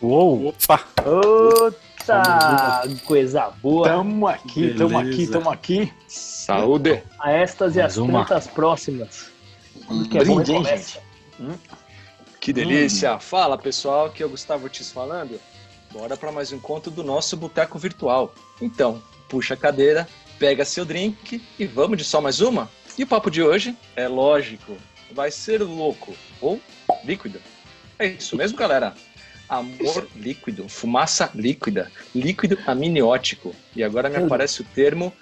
Uou! Opa! Outra coisa boa! Tamo aqui, Beleza. tamo aqui, tamo aqui. Saúde! A estas e as plantas próximas. Tudo que é Brinde, bom gente. Hum? Que delícia! Hum. Fala pessoal, aqui é o Gustavo Ortiz falando. Bora para mais um conto do nosso Boteco Virtual. Então, puxa a cadeira, pega seu drink e vamos de só mais uma? E o papo de hoje é lógico, vai ser louco ou líquido. É isso mesmo, galera. Amor líquido, fumaça líquida, líquido amniótico. E agora me aparece o termo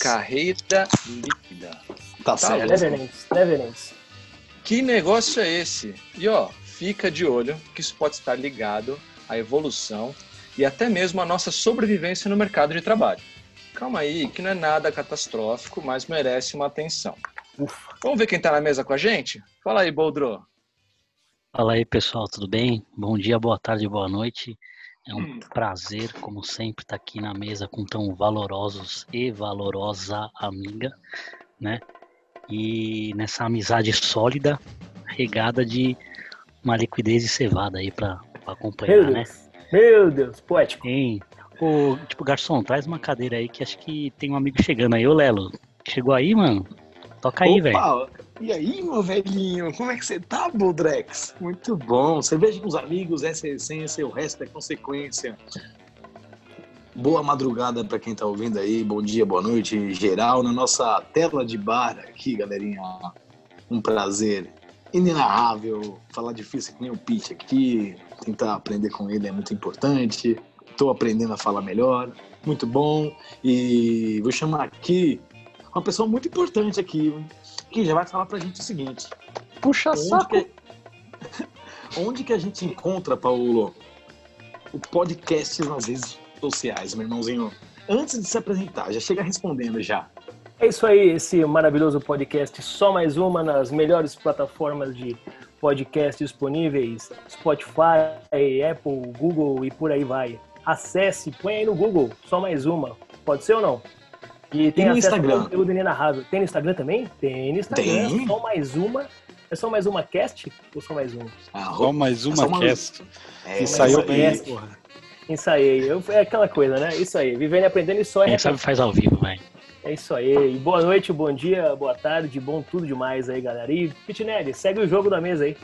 carreira líquida. Tá, tá certo. Reverence, reverence. Que negócio é esse? E ó, fica de olho que isso pode estar ligado à evolução e até mesmo à nossa sobrevivência no mercado de trabalho. Calma aí, que não é nada catastrófico, mas merece uma atenção. Ufa. Vamos ver quem está na mesa com a gente? Fala aí, Boldro. Fala aí, pessoal, tudo bem? Bom dia, boa tarde, boa noite. É um hum. prazer, como sempre, estar tá aqui na mesa com tão valorosos e valorosa amiga, né? E nessa amizade sólida, regada de uma liquidez e cevada aí para acompanhar, Meu né? Deus. Meu Deus, poético. Tem. Ô, tipo, garçom, traz uma cadeira aí que acho que tem um amigo chegando aí. Ô, Lelo, chegou aí, mano? Toca aí, velho. E aí, meu velhinho, como é que você tá, Boldrex? Muito bom. Cerveja com os amigos, essa é a essência, o resto é consequência. Boa madrugada para quem tá ouvindo aí, bom dia, boa noite, geral, na nossa tela de bar aqui, galerinha. Um prazer inenarrável, falar difícil que nem o Pete aqui, tentar aprender com ele é muito importante. Estou aprendendo a falar melhor, muito bom. E vou chamar aqui uma pessoa muito importante aqui, que já vai falar pra gente o seguinte. Puxa onde saco! Que... onde que a gente encontra, Paulo, o podcast nas redes sociais, meu irmãozinho? Antes de se apresentar, já chega respondendo já. É isso aí, esse maravilhoso podcast, só mais uma nas melhores plataformas de podcast disponíveis, Spotify, Apple, Google e por aí vai. Acesse, põe aí no Google, só mais uma. Pode ser ou não? E tem e no Instagram. conteúdo inenarrável. Tem no Instagram também? Tem no Instagram. Tem. Só mais uma. É só mais uma cast ou só mais um? Ah, só mais uma é só cast. É, Ensaiou bem. Porra. Ensaiei. Eu, é aquela coisa, né? Isso aí. Vivendo e aprendendo e só é. Quem sabe faz ao vivo, vai. É isso aí. E boa noite, bom dia, boa tarde, bom tudo demais aí, galera. E Pitinelli, segue o jogo da mesa aí.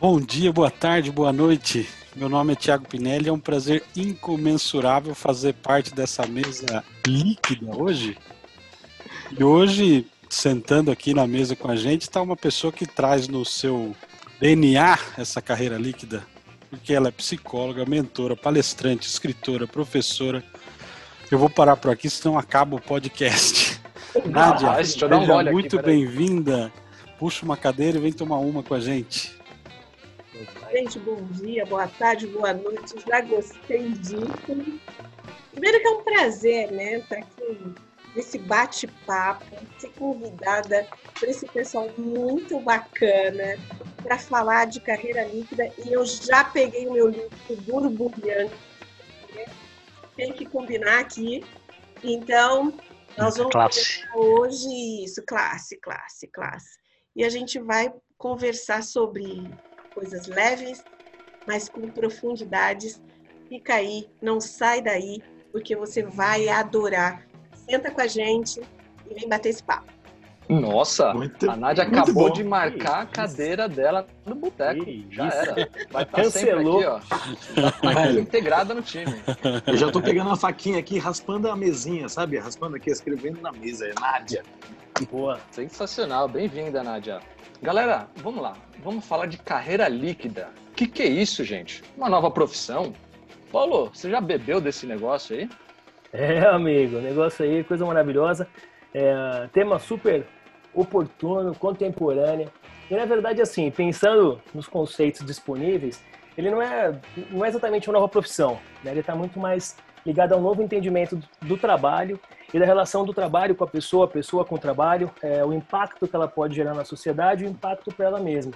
Bom dia, boa tarde, boa noite. Meu nome é Thiago Pinelli, é um prazer incomensurável fazer parte dessa mesa líquida hoje. E hoje, sentando aqui na mesa com a gente, está uma pessoa que traz no seu DNA essa carreira líquida, porque ela é psicóloga, mentora, palestrante, escritora, professora. Eu vou parar por aqui, senão acaba o podcast. Nádia, ah, seja muito bem-vinda. Puxa uma cadeira e vem tomar uma com a gente. Gente, bom dia, boa tarde, boa noite. Já gostei disso. Primeiro que é um prazer, né? Estar tá aqui nesse bate-papo, ser convidada por esse pessoal muito bacana para falar de carreira líquida. E eu já peguei o meu livro borbulhando. Né? Tem que combinar aqui. Então, nós vamos classe. hoje isso, classe, classe, classe. E a gente vai conversar sobre coisas leves, mas com profundidades. Fica aí, não sai daí, porque você vai adorar. Senta com a gente e vem bater esse papo. Nossa, muito, a Nádia acabou bom. de marcar a cadeira dela no boteco. Já era. Vai estar tá Cancelou. sempre aqui, ó. Vai integrada no time. Eu já tô pegando a faquinha aqui, raspando a mesinha, sabe? Raspando aqui, escrevendo na mesa. É Nádia. Boa. Sensacional. Bem-vinda, Nádia. Galera, vamos lá. Vamos falar de carreira líquida. O que, que é isso, gente? Uma nova profissão? Paulo, você já bebeu desse negócio aí? É, amigo, negócio aí, coisa maravilhosa. É, tema super oportuno, contemporâneo. E na verdade, assim, pensando nos conceitos disponíveis, ele não é, não é exatamente uma nova profissão. Né? Ele está muito mais ligado a um novo entendimento do, trabalho e da relação do trabalho com a pessoa, a pessoa com o trabalho, é, o impacto que ela pode gerar na sociedade e o impacto para ela mesma.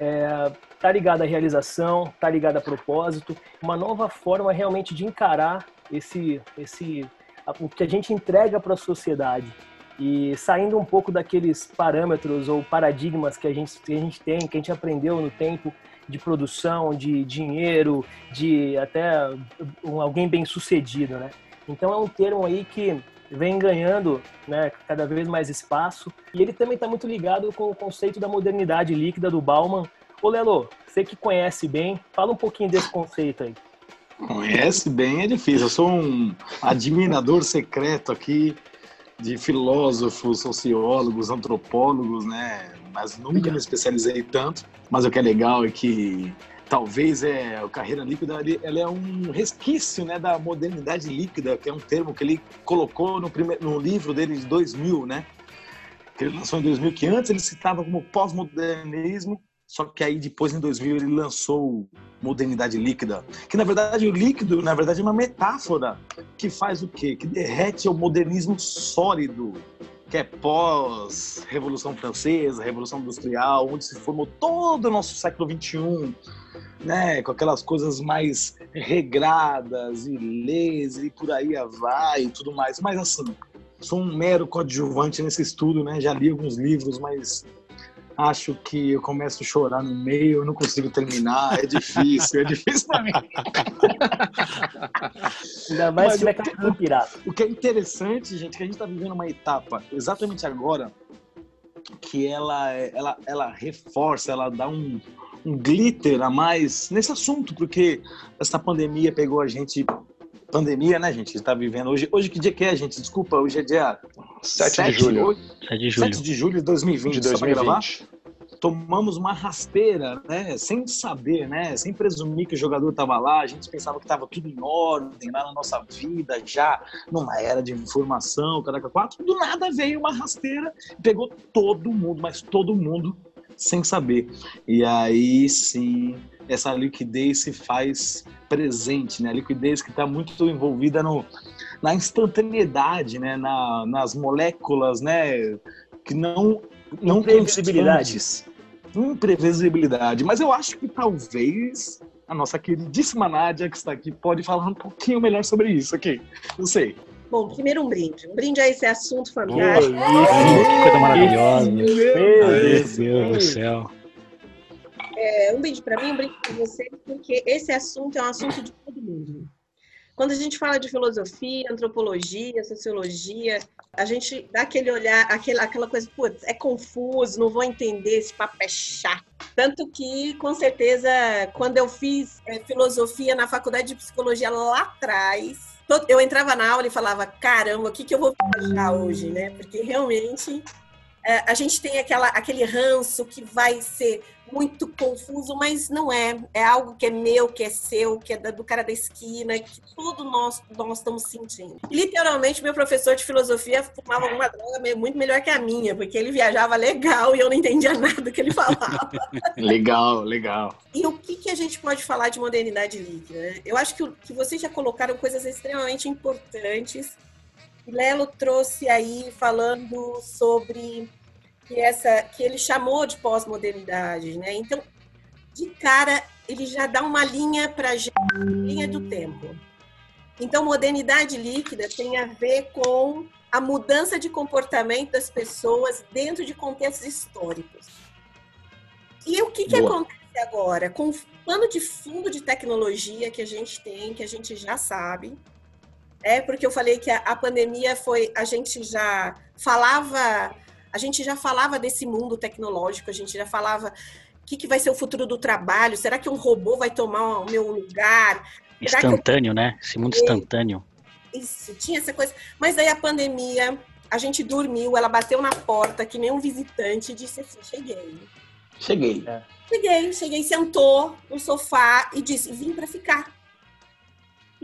É, tá ligado à realização, tá ligado a propósito, uma nova forma realmente de encarar esse, esse o que a gente entrega para a sociedade e saindo um pouco daqueles parâmetros ou paradigmas que a gente, que a gente tem, que a gente aprendeu no tempo de produção, de dinheiro, de até alguém bem sucedido, né? Então é um termo aí que vem ganhando né, cada vez mais espaço e ele também está muito ligado com o conceito da modernidade líquida do Bauman. Ô Lelo, você que conhece bem, fala um pouquinho desse conceito aí. Conhece bem é difícil. Eu sou um admirador secreto aqui de filósofos, sociólogos, antropólogos, né? Mas nunca me especializei tanto. Mas o que é legal é que talvez é a carreira líquida ela é um resquício né da modernidade líquida que é um termo que ele colocou no primeiro no livro dele de 2000 né que ele lançou em 2000 que antes ele citava como pós-modernismo só que aí depois em 2000 ele lançou modernidade líquida, que na verdade o líquido, na verdade é uma metáfora que faz o quê? Que derrete o modernismo sólido, que é pós Revolução Francesa, Revolução Industrial, onde se formou todo o nosso século 21, né, com aquelas coisas mais regradas e leis e por aí vai e tudo mais. Mas assim, sou um mero coadjuvante nesse estudo, né? Já li alguns livros, mas acho que eu começo a chorar no meio, eu não consigo terminar, é difícil, é difícil para mim. Ainda mais se tiver capitão pirata. O que é interessante, gente, é que a gente está vivendo uma etapa exatamente agora que ela, ela, ela reforça, ela dá um, um glitter a mais nesse assunto, porque essa pandemia pegou a gente pandemia, né, gente? está vivendo hoje. Hoje que dia que é, gente? Desculpa, hoje é dia 7, 7 de julho. 7 de julho. 7 de julho de 2020. De 2020. Tomamos uma rasteira, né? Sem saber, né? Sem presumir que o jogador estava lá. A gente pensava que estava tudo em ordem lá na nossa vida, já numa era de informação, caraca, quatro. Do nada veio uma rasteira e pegou todo mundo, mas todo mundo sem saber. E aí sim essa liquidez se faz presente, né? A liquidez que está muito envolvida no, na instantaneidade, né? Na, nas moléculas, né? Que não não imprevisibilidades, imprevisibilidade. Mas eu acho que talvez a nossa queridíssima Nádia que está aqui pode falar um pouquinho melhor sobre isso aqui. Não sei. Bom, primeiro um brinde. Um brinde a esse assunto fantástico. que coisa maravilhosa. Meu Deus, Meu Deus do céu. É, um brinde para mim, um brinde para você, porque esse assunto é um assunto de todo mundo. Quando a gente fala de filosofia, antropologia, sociologia, a gente dá aquele olhar, aquela, aquela coisa, putz, é confuso, não vou entender, esse papo é chato. Tanto que, com certeza, quando eu fiz é, filosofia na faculdade de psicologia lá atrás, eu entrava na aula e falava, caramba, o que, que eu vou viajar hoje, né? Porque realmente a gente tem aquela, aquele ranço que vai ser muito confuso, mas não é. É algo que é meu, que é seu, que é do cara da esquina, que tudo nós, nós estamos sentindo. E, literalmente, meu professor de filosofia fumava uma droga muito melhor que a minha, porque ele viajava legal e eu não entendia nada que ele falava. legal, legal. E o que, que a gente pode falar de modernidade líquida? Eu acho que, que vocês já colocaram coisas extremamente importantes Lelo trouxe aí falando sobre que essa que ele chamou de pós-modernidade, né? Então, de cara, ele já dá uma linha para a linha do tempo. Então, modernidade líquida tem a ver com a mudança de comportamento das pessoas dentro de contextos históricos. E o que, que acontece agora? Com o plano de fundo de tecnologia que a gente tem, que a gente já sabe, é porque eu falei que a, a pandemia foi, a gente já falava, a gente já falava desse mundo tecnológico, a gente já falava o que, que vai ser o futuro do trabalho, será que um robô vai tomar o meu lugar? Será instantâneo, eu... né? Esse mundo instantâneo. Isso, tinha essa coisa. Mas aí a pandemia, a gente dormiu, ela bateu na porta que nem um visitante e disse assim: cheguei. Cheguei. É. Cheguei, cheguei, sentou no sofá e disse: vim para ficar.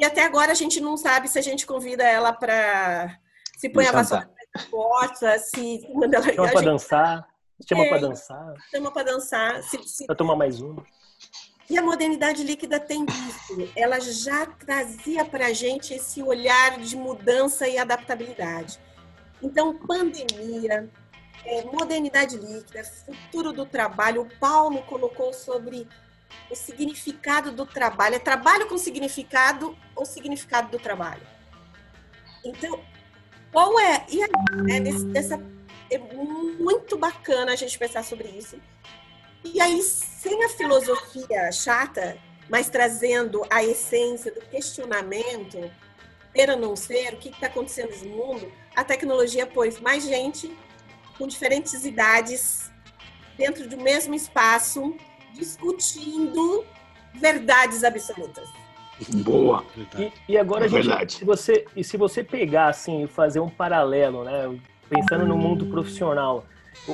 E até agora a gente não sabe se a gente convida ela para se põe a vassoura porta, se manda ela chama para dançar, chama é, para dançar, chama para dançar, se, se... para tomar mais uma. E a modernidade líquida tem isso. Ela já trazia para a gente esse olhar de mudança e adaptabilidade. Então, pandemia, é, modernidade líquida, futuro do trabalho. O Paulo colocou sobre o significado do trabalho. É trabalho com significado ou significado do trabalho? Então, qual é? E aí, né, é muito bacana a gente pensar sobre isso. E aí, sem a filosofia chata, mas trazendo a essência do questionamento, ter ou não ser, o que está acontecendo no mundo, a tecnologia pôs mais gente com diferentes idades dentro do mesmo espaço, discutindo verdades absolutas. Boa. E, e agora, É gente, verdade. se você, e se você pegar assim e fazer um paralelo, né? Pensando no mundo profissional,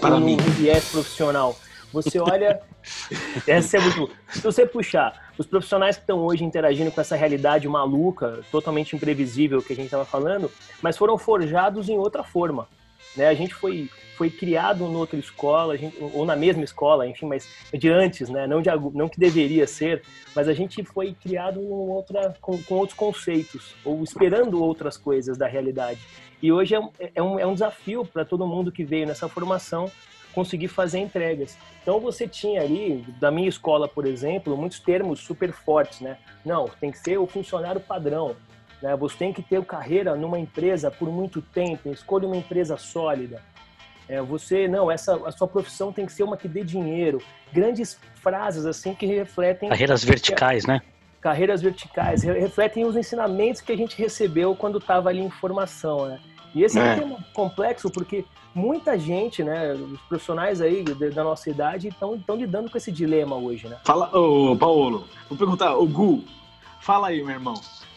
Para no, mim. viés profissional, você olha. essa é muito. Se você puxar os profissionais que estão hoje interagindo com essa realidade maluca, totalmente imprevisível que a gente estava falando, mas foram forjados em outra forma. Né? A gente foi, foi criado outra escola, gente, ou na mesma escola, enfim, mas de antes, né? não, de, não que deveria ser, mas a gente foi criado outra, com, com outros conceitos, ou esperando outras coisas da realidade. E hoje é é um, é um desafio para todo mundo que veio nessa formação conseguir fazer entregas. Então você tinha ali, da minha escola, por exemplo, muitos termos super fortes, né? Não, tem que ser o funcionário padrão, né? Você tem que ter carreira numa empresa por muito tempo, escolha uma empresa sólida. É, você, não, essa, a sua profissão tem que ser uma que dê dinheiro. Grandes frases assim que refletem Carreiras verticais, né? carreiras verticais, re- refletem os ensinamentos que a gente recebeu quando estava ali em formação, né? E esse é, É. um tema complexo porque muita gente, né, os profissionais aí da nossa idade estão lidando com esse dilema hoje, né? Fala, ô Paulo, vou perguntar, ô Gu, fala aí, meu irmão.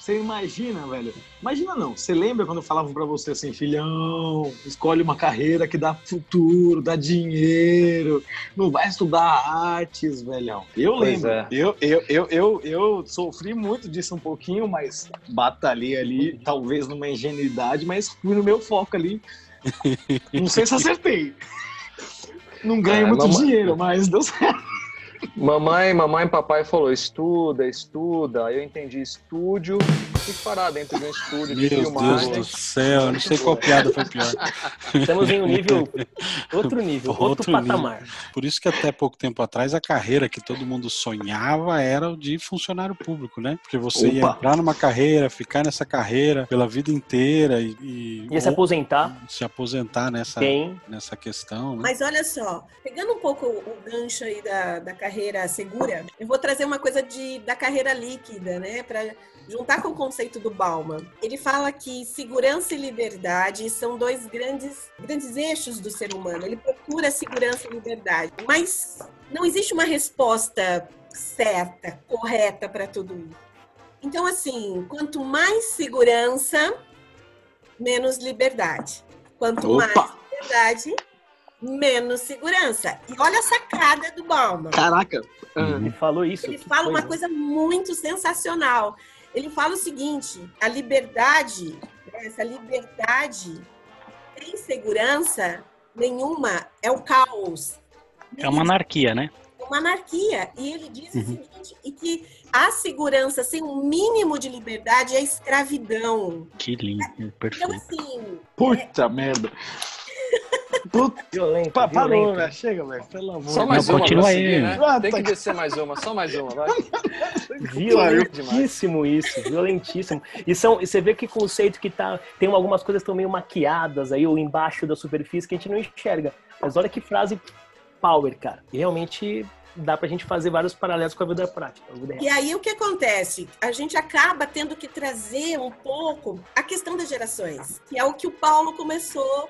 Você imagina, velho? Imagina não. Você lembra quando falavam pra você assim, filhão, escolhe uma carreira que dá futuro, dá dinheiro, não vai estudar artes, velhão. Eu Pois lembro. é. Eu, eu, eu, eu, eu sofri muito disso um pouquinho, mas batalhei ali, talvez numa ingenuidade, mas fui no meu foco ali. Não sei se acertei. Não ganho É, muito mamãe- dinheiro, mas deu certo. Mamãe, mamãe e papai falou, estuda, estuda. Aí eu entendi estúdio, fique parado dentro de um estúdio de Meu Deus filmagem. do céu, eu não sei qual piada foi pior. Estamos em um nível, outro nível, outro, Outro patamar. Por isso que até pouco tempo atrás a carreira que todo mundo sonhava era o de funcionário público, né? Porque você ia Opa. entrar numa carreira, ficar nessa carreira pela vida inteira e, e Ia se aposentar, se aposentar nessa, nessa questão, né? Mas olha só, pegando um pouco o gancho aí da, da carreira segura, eu vou trazer uma coisa de, da carreira líquida, né? Para juntar com o conceito do Bauman. Ele fala que segurança e liberdade são dois grandes, grandes eixos do ser humano. Ele procura segurança e liberdade, mas não existe uma resposta certa, correta para tudo isso. Então, assim, quanto mais segurança, menos liberdade. Quanto Opa! mais liberdade, menos segurança. E olha a sacada do Bauman. Caraca. Ele falou isso. Ele fala uma coisa. coisa muito sensacional. Ele fala o seguinte: a liberdade, né, essa liberdade sem segurança nenhuma é o caos. É uma anarquia, né? É uma anarquia. E ele diz o Uhum. seguinte: e que a segurança sem um mínimo de liberdade é escravidão. Que lindo, Então, perfeito. assim, Puta merda. Puta, Violento, pa- parou, violento. velho. Chega, velho. Pelo amor Só mais Não, uma continua aí. seguir, né? Ah, Tem tá- que descer mais uma, só mais uma, vai. Violentíssimo isso, violentíssimo. E, são, e você vê que conceito que tá. Tem algumas coisas que estão meio maquiadas aí, ou embaixo da superfície, que a gente não enxerga. Mas olha que frase power, cara. E realmente dá pra gente fazer vários paralelos com a vida prática. a vida real. E aí o que acontece? A gente acaba tendo que trazer um pouco a questão das gerações, que é o que o Paulo começou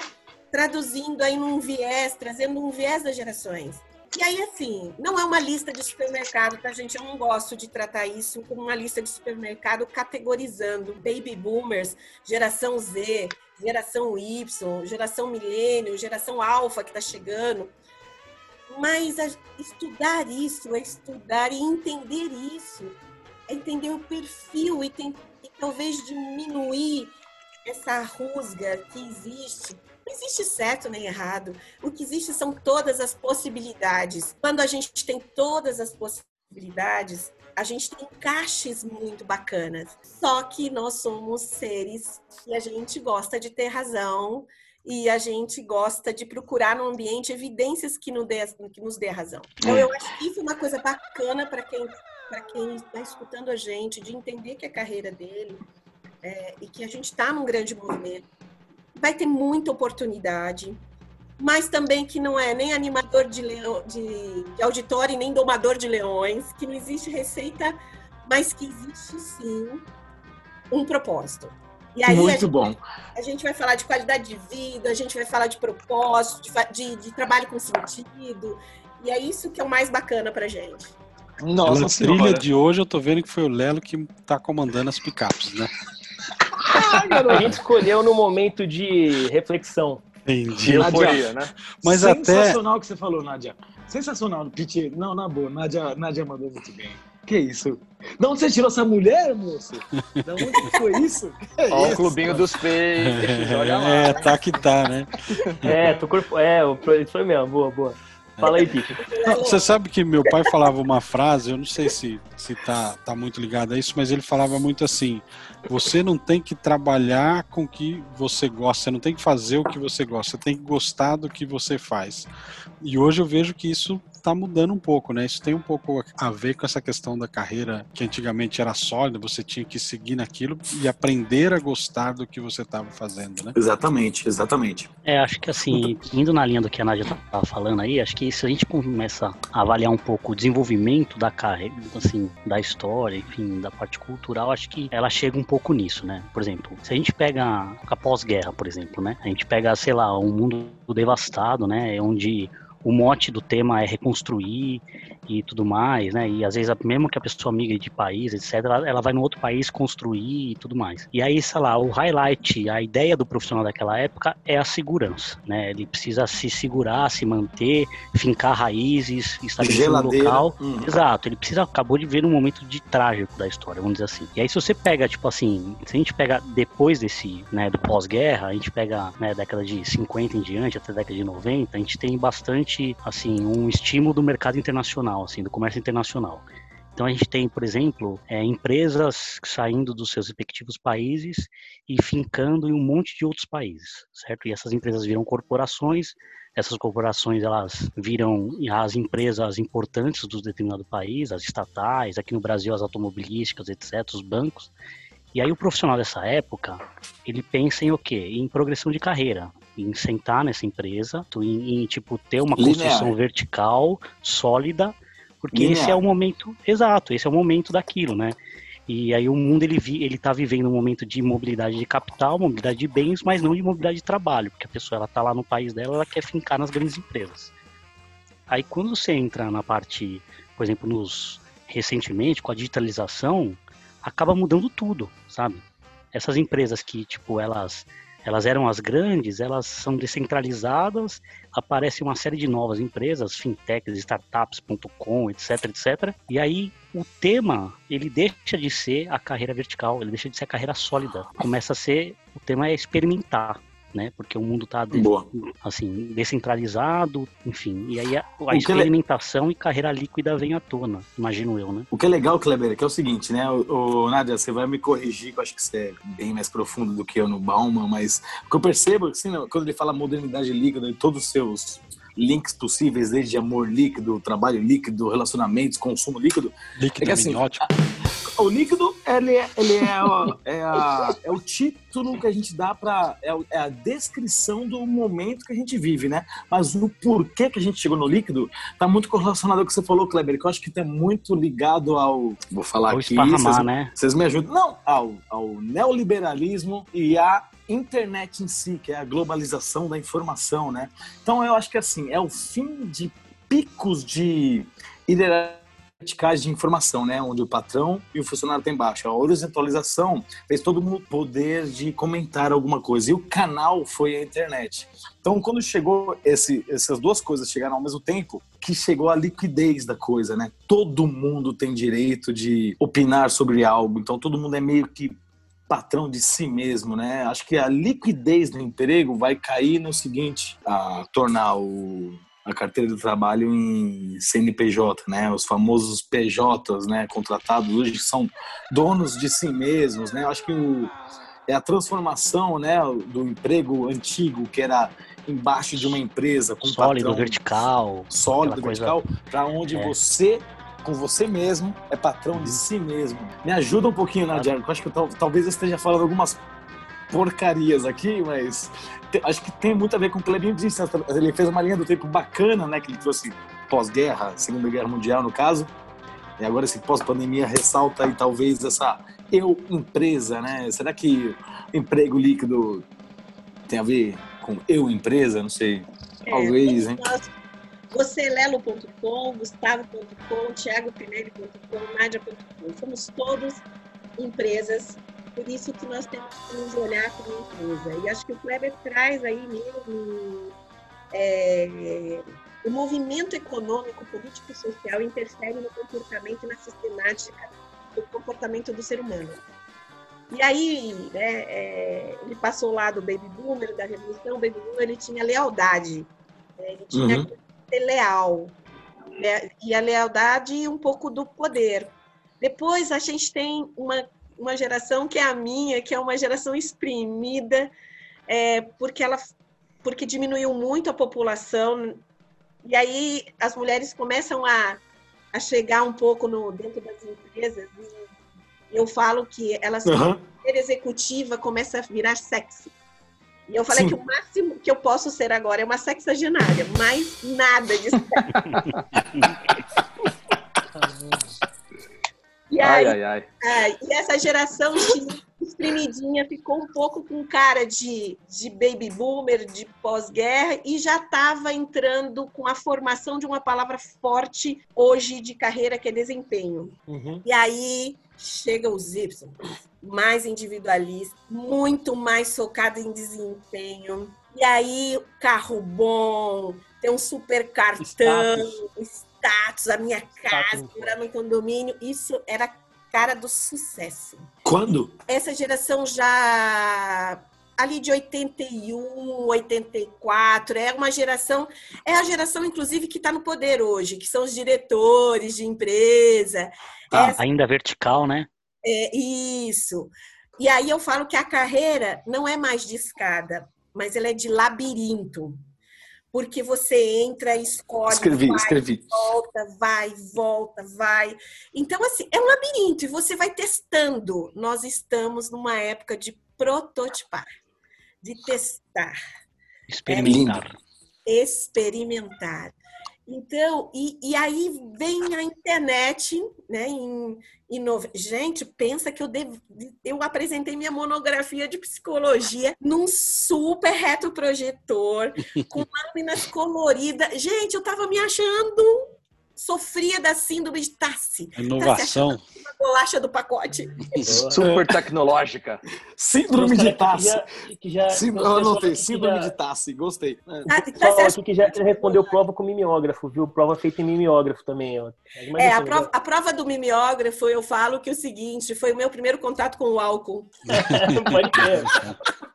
traduzindo aí num viés, trazendo um viés das gerações. E aí, assim, não é uma lista de supermercado, tá, gente? Eu não gosto de tratar isso como uma lista de supermercado categorizando baby boomers, geração Z, geração Y, geração milênio, geração alfa que tá chegando. Mas estudar isso é estudar e entender isso, é entender o perfil e, tem- e talvez diminuir essa rusga que existe. Não existe certo nem errado. O que existe são todas as possibilidades. Quando a gente tem todas as possibilidades, a gente tem encaixes muito bacanas. Só que nós somos seres e a gente gosta de ter razão e a gente gosta de procurar no ambiente evidências que nos dê, que nos dê razão. Então, eu acho que isso é uma coisa bacana para quem para quem está escutando a gente, de entender que é a carreira dele é, e que a gente está num grande movimento. Vai ter muita oportunidade. mas também que não é nem animador de, leão, de, de auditório nem domador de leões, que não existe receita, mas que existe sim um propósito. E aí Muito a gente, bom. A gente vai falar de qualidade de vida, a gente vai falar de propósito, de, de, de trabalho com sentido. E é isso que é o mais bacana pra gente. Nossa Pela senhora. trilha de hoje, eu tô vendo que foi o Lelo que tá comandando as picapes, né? A gente escolheu no momento de reflexão. Entendi. Euforia, né? Mas Sensacional o que você falou, Nádia. Sensacional. Piti, não, na boa, Nádia, Nádia mandou muito bem. Que isso? De onde você tirou essa mulher, moço? De onde foi isso? Olha o clubinho dos peixes, olha lá. É, tá que tá, né? É, tô corpo... é, isso foi mesmo, boa, boa. Fala aí, Pete. Você sabe que meu pai falava uma frase, eu não sei se, se tá, tá muito ligado a isso, mas ele falava muito assim: você não tem que trabalhar com o que você gosta, você não tem que fazer o que você gosta, você tem que gostar do que você faz. E hoje eu vejo que isso está mudando um pouco, né? Isso tem um pouco a ver com essa questão da carreira que antigamente era sólida, você tinha que seguir naquilo e aprender a gostar do que você estava fazendo, né? Exatamente, exatamente. É, acho que assim, indo na linha do que a Nádia estava falando aí, acho que se a gente começa a avaliar um pouco o desenvolvimento da carreira, assim, da história, enfim, da parte cultural, acho que ela chega um pouco nisso, né? Por exemplo, se a gente pega a pós-guerra, por exemplo, né? A gente pega, sei lá, um mundo devastado, né? Onde o mote do tema é reconstruir e tudo mais, né? E às vezes, mesmo que a pessoa migre de país, etc., ela, vai no outro país construir e tudo mais. E aí, sei lá, o highlight, a ideia do profissional daquela época é a segurança, né? Ele precisa se segurar, se manter, fincar raízes, estabelecer um local. Uhum. Exato, ele precisa, acabou de ver um momento de trágico da história, vamos dizer assim. E aí, se você pega, tipo assim, se a gente pega depois desse, né, do pós-guerra, a gente pega, né, década de 50 em diante, até década de 90, a gente tem bastante, assim, um estímulo do mercado internacional internacional, assim, do comércio internacional. Então a gente tem, por exemplo, é, empresas saindo dos seus respectivos países e fincando em um monte de outros países, certo? E essas empresas viram corporações, essas corporações elas viram as empresas importantes do determinado país, as estatais, aqui no Brasil as automobilísticas, etc., os bancos. E aí o profissional dessa época, ele pensa em o quê? Em progressão de carreira, em sentar nessa empresa, em, em tipo ter uma construção Linear. vertical, sólida, porque Linear. esse é o momento exato, esse é o momento daquilo, né? E aí o mundo ele vi, ele está vivendo um momento de mobilidade de capital, mobilidade de bens, mas não de mobilidade de trabalho, porque a pessoa ela tá lá no país dela, ela quer fincar nas grandes empresas. Aí quando você entra na parte, por exemplo, nos recentemente com a digitalização, acaba mudando tudo, sabe? Essas empresas que tipo elas elas eram as grandes, elas são descentralizadas, aparece uma série de novas empresas, fintechs, startups.com, etc, etc. E aí o tema, ele deixa de ser a carreira vertical, ele deixa de ser a carreira sólida. Começa a ser, o tema é experimentar né? Porque o mundo está de, assim descentralizado, enfim. E aí a, a experimentação e carreira líquida vem à tona, imagino eu, né? O que é legal, Kleber, é que é o seguinte, né? O, o Nádia, você vai me corrigir, que eu acho que você é bem mais profundo do que eu no Bauman, mas o que eu percebo, assim, quando ele fala modernidade líquida e todos os seus links possíveis, desde amor líquido, trabalho líquido, relacionamentos, consumo líquido. Líquido é que, assim, o líquido ele é, ele é, o, é, a, é o título que a gente dá para é, é, a descrição do momento que a gente vive, né? Mas o porquê que a gente chegou no líquido tá muito correlacionado ao que você falou, Kleber, que eu acho que tá muito ligado ao vou falar ao aqui, vocês, né? vocês me ajudam, não, ao, ao neoliberalismo e a internet em si, que é a globalização da informação, né? Então eu acho que assim é o fim de picos de verticais de informação, né? Onde o patrão e o funcionário tem baixo. A horizontalização fez todo mundo poder de comentar alguma coisa. E o canal foi a internet. Então, quando chegou esse, essas duas coisas chegaram ao mesmo tempo, que chegou a liquidez da coisa, né? Todo mundo tem direito de opinar sobre algo. Então, todo mundo é meio que patrão de si mesmo, né? Acho que a liquidez do emprego vai cair no seguinte, a tornar o a carteira de trabalho em CNPJ, né? Os famosos PJs, né? Contratados hoje são donos de si mesmos, né? Eu acho que o, é a transformação, né? Do emprego antigo que era embaixo de uma empresa com sólido vertical, sólido vertical, para onde é. você com você mesmo é patrão de si mesmo. Me ajuda um pouquinho, Nadia. Eu acho que eu, talvez eu esteja falando algumas porcarias aqui, mas acho que tem muito a ver com o Clebinho disse. Ele fez uma linha do tempo bacana, né? Que ele trouxe pós-guerra, Segunda Guerra Mundial, no caso. E agora esse pós-pandemia ressalta aí talvez essa eu empresa, né? Será que emprego líquido tem a ver com eu empresa? Não sei. É, Talvez, hein? Nós, vocêlelo.com, gustavo.com, thiagopinelli.com, nadia.com. Somos todos empresas, por isso que nós temos que nos olhar como empresa. E acho que o Kleber traz aí mesmo é, o movimento econômico, político e social interfere no comportamento e na sistemática do comportamento do ser humano. E aí, né, é, ele passou lá do baby boomer, da revolução, o baby boomer ele tinha lealdade, né, ele tinha Uhum. que ser leal, né, e a lealdade e um pouco do poder. Depois a gente tem uma, uma geração que é a minha, que é uma geração exprimida, é, porque ela porque diminuiu muito a população, e aí as mulheres começam a, a chegar um pouco no, dentro das empresas, e eu falo que elas Aham. ser executiva começa a virar sexy. E eu falei Sim. que o máximo que eu posso ser agora é uma sexagenária, mas nada disso. E aí, Ai, ai, ai. é, e essa geração espremidinha ficou um pouco com cara de, de baby boomer, de pós-guerra, e já estava entrando com a formação de uma palavra forte hoje de carreira, que é desempenho. Uhum. E aí chega os Y, mais individualista, muito mais focado em desempenho. E aí, carro bom, tem um super cartão, Status. Status, a minha casa, Status. morar no condomínio. Isso era a cara do sucesso. Quando? Essa geração já ali de 81, 84, é uma geração, é a geração inclusive que está no poder hoje, que são os diretores de empresa. Ah, Essa- Ainda vertical, né? é, isso. E aí eu falo que a carreira não é mais de escada, mas ela é de labirinto. Porque você entra, escolhe, Escrevi, vai, escrevi. volta, vai, volta, vai. Então, assim, é um labirinto e você vai testando. Nós estamos numa época de prototipar, de testar, Experimentar. experimentar. Então, e, e aí vem a internet, né? Em, em nove- Gente, pensa que eu, devo, eu apresentei minha monografia de psicologia num super retroprojetor, com lâminas coloridas. Gente, eu tava me achando, sofria da síndrome de Tassi, Inovação. a bolacha do pacote. Super tecnológica. Síndrome de Tassi. Que já, que já, eu anotei, que síndrome de Tassi, gostei. É. Ah, acho aqui que já respondeu prova com mimeógrafo, viu? Prova feita em mimeógrafo também, ó. É, a prova, a prova do mimeógrafo, eu falo que é o seguinte, foi o meu primeiro contato com o álcool. Pode crer.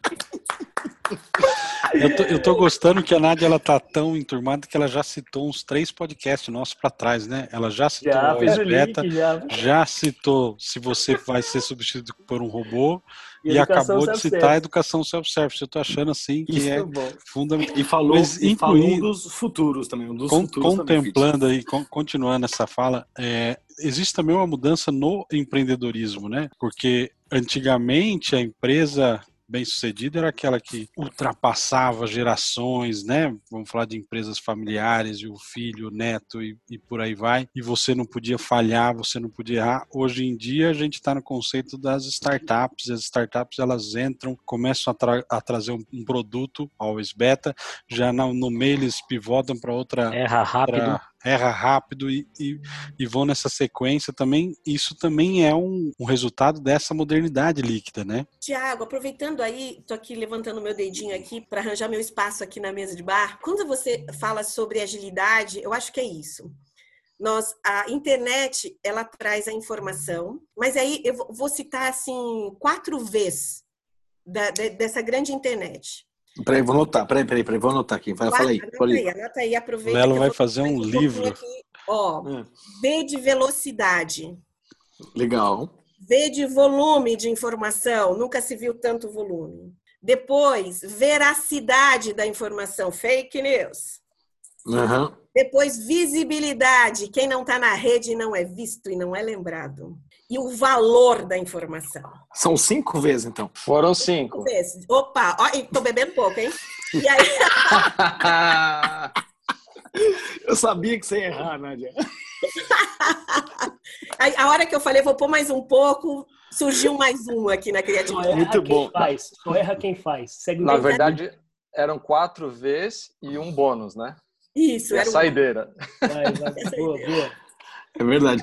Eu tô, eu tô gostando que a Nádia ela tá tão enturmada que ela já citou uns três podcasts nossos para trás, né? Ela já citou Já o Beta, link, já. já citou se você vai ser substituído por um robô E e, acabou de citar a educação self-service. Eu tô achando assim que Isso é bom. fundamental. E falou, Mas e falou um dos futuros também, um dos Con- futuros também, contemplando aí, con- continuando essa fala, é, existe também uma mudança no empreendedorismo, né? Porque antigamente a empresa bem sucedida era aquela que ultrapassava gerações, né? Vamos falar de empresas familiares e o filho, o neto e, e por aí vai. E você não podia falhar, você não podia errar. Hoje em dia a gente está no conceito das startups. As startups elas entram, começam a, tra- a trazer um, um produto, always beta, já no, no meio eles pivotam para outra Erra rápido. pra- erra rápido e, e, e vão nessa sequência também. Isso também é um, um resultado dessa modernidade líquida, né? Tiago, aproveitando aí, tô aqui levantando meu dedinho aqui para arranjar meu espaço aqui na mesa de bar. Quando você fala sobre agilidade, eu acho que é isso. Nós, a internet, ela traz a informação, mas aí eu vou- citar assim quatro vezes da- de- dessa grande internet. Peraí, vou anotar, peraí, peraí, peraí, vou anotar aqui. Fala, fala aí, Anota fala aí, anota aí, aproveita. Eu vai fazer um livro. aqui. Ó, Hum, V de velocidade. legal. V de volume de informação, nunca se viu tanto volume. Depois, veracidade da informação, fake news. Aham. Depois, visibilidade. Quem não está na rede não é visto e não é lembrado. E o valor da informação. São cinco vezes, então. Foram cinco. Vezes. Opa, ó, tô bebendo pouco, hein? E aí, Eu sabia que você ia errar, Nádia. aí, a hora que eu falei, vou pôr mais um pouco, surgiu mais um aqui na criatividade. Muito quem bom. faz. Só erra quem faz. Segue Na verdade, eram quatro vezes e um bônus, né? Isso, E a era um- saideira. Vai, vai. Boa, boa. É verdade.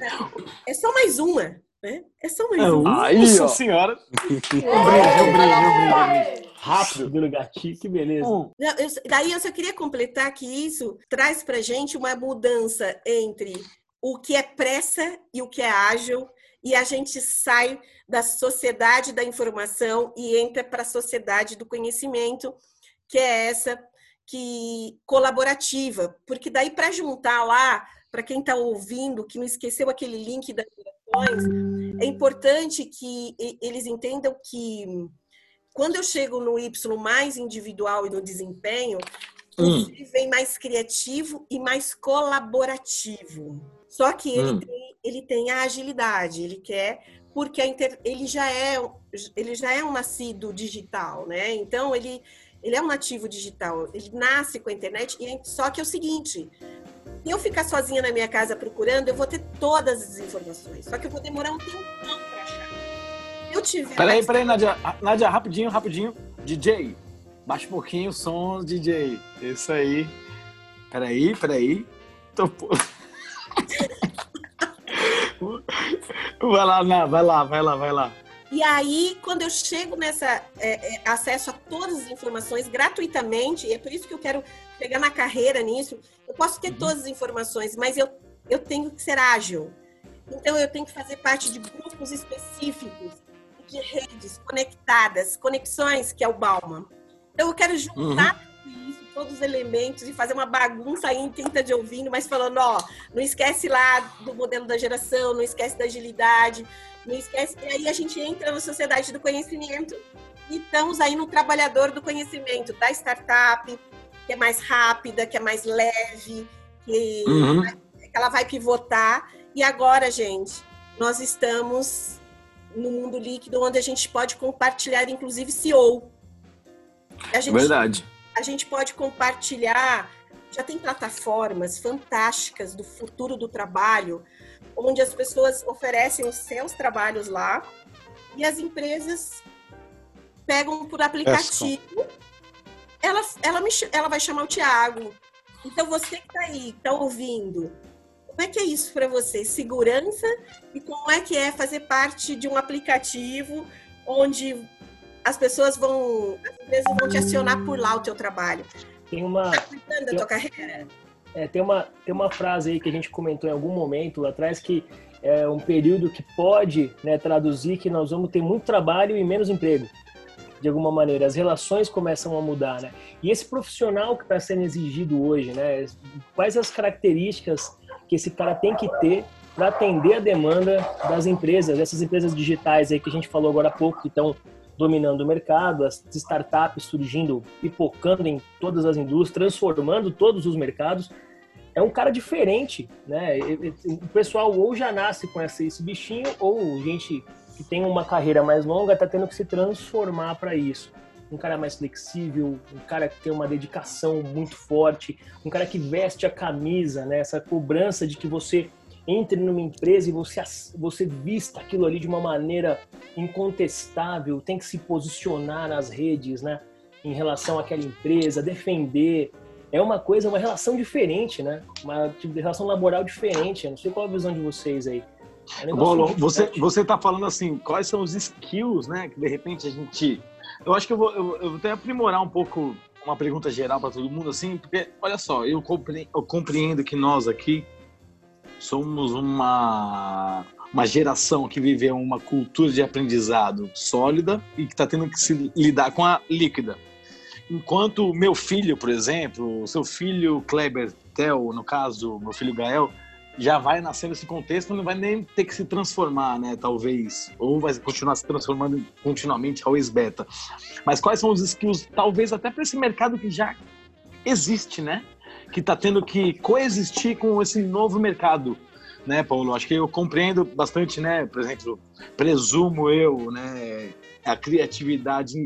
é só mais uma, né? É só mais É, uma. Aí, Nossa ó. senhora. Um brinde, um brinde, um brinde. Rápido, pelo gatinho, que beleza. Eu- daí eu só queria completar que isso traz para gente uma mudança entre o que é pressa e o que é ágil, e a gente sai da sociedade da informação e entra para a sociedade do conhecimento, que é essa que colaborativa, porque daí para juntar lá, para quem está ouvindo, que não esqueceu aquele link das gerações, é importante que eles entendam que quando eu chego no Y mais individual e no desempenho, Hum. C vem mais criativo e mais colaborativo. Só que ele, Hum. tem, ele tem a agilidade, ele quer, porque inter- ele, já é, ele já é um nascido digital, né? Então, ele, ele é um nativo digital, ele nasce com a internet, e é- só que é o seguinte, se eu ficar sozinha na minha casa procurando, eu vou ter todas as informações, só que eu vou demorar um tempão para achar. Se eu tiver Peraí, mais- peraí, Nádia. Ah, Nádia, rapidinho, rapidinho. DJ, baixa um pouquinho o som, DJ. Isso aí. Peraí, peraí. Tô... vai lá, Ná, vai lá, vai lá, vai lá. E aí, quando eu chego nessa é, é, acesso a todas as informações gratuitamente, e é por isso que eu quero pegar na carreira nisso, eu posso ter todas as informações, mas eu, eu tenho que ser ágil. Então, eu tenho que fazer parte de grupos específicos, de redes conectadas, conexões, que é o Bauman. Então, eu quero juntar tudo isso, todos os elementos, e fazer uma bagunça aí em tinta de ouvindo, mas falando, ó, não esquece lá do modelo da geração, não esquece da agilidade, não esquece. E aí a gente entra na sociedade do conhecimento e estamos aí no trabalhador do conhecimento, da startup, que é mais rápida, que é mais leve, que, Uhum. que ela vai pivotar. E agora, gente, nós estamos no mundo líquido onde a gente pode compartilhar, inclusive, CEO. A gente, Verdade. a gente pode compartilhar. Já tem plataformas fantásticas do futuro do trabalho, onde as pessoas oferecem os seus trabalhos lá e as empresas pegam por aplicativo. Ela, ela, me, ela vai chamar o Tiago. Então, você que está aí, está ouvindo, como é que é isso para você? Segurança e como é que é fazer parte de um aplicativo onde as pessoas vão, as empresas vão te acionar por lá o teu trabalho. Tem uma, Tá cuidando da tua carreira? é, tem, uma, tem uma frase aí que a gente comentou em algum momento lá atrás que é um período que pode né, traduzir que nós vamos ter muito trabalho e menos emprego. De alguma maneira, as relações começam a mudar, né? E esse profissional que está sendo exigido hoje, né? Quais as características que esse cara tem que ter para atender a demanda das empresas, essas empresas digitais aí que a gente falou agora há pouco, que estão dominando o mercado, as startups surgindo, pipocando em todas as indústrias, transformando todos os mercados. É um cara diferente, né? O pessoal ou já nasce com esse bichinho, ou gente que tem uma carreira mais longa está tendo que se transformar para isso. Um cara mais flexível, um cara que tem uma dedicação muito forte, um cara que veste a camisa, né? Essa cobrança de que você entre numa empresa e você, você vista aquilo ali de uma maneira incontestável, tem que se posicionar nas redes, né? Em relação àquela empresa, defender. É uma coisa, uma relação diferente, né? Uma tipo relação laboral diferente. Eu não sei qual a visão de vocês aí. É um Bolo, você, você tá falando assim, quais são os skills, né? Que de repente a gente. Eu acho que eu vou, eu, eu vou até aprimorar um pouco uma pergunta geral para todo mundo, assim, porque, olha só, eu compre- eu compreendo que nós aqui somos uma, uma geração que viveu uma cultura de aprendizado sólida e que está tendo que se lidar com a líquida. Enquanto meu filho, por exemplo, seu filho Kleber Tel, no caso, meu filho Gael, já vai nascer nesse contexto, não vai nem ter que se transformar, né? Talvez. Ou vai continuar se transformando continuamente ao ex-beta. Mas quais são os skills, talvez até para esse mercado que já existe, né? que está tendo que coexistir com esse novo mercado, né, Paulo? Acho que eu compreendo bastante, né? Por exemplo, presumo eu, né, a criatividade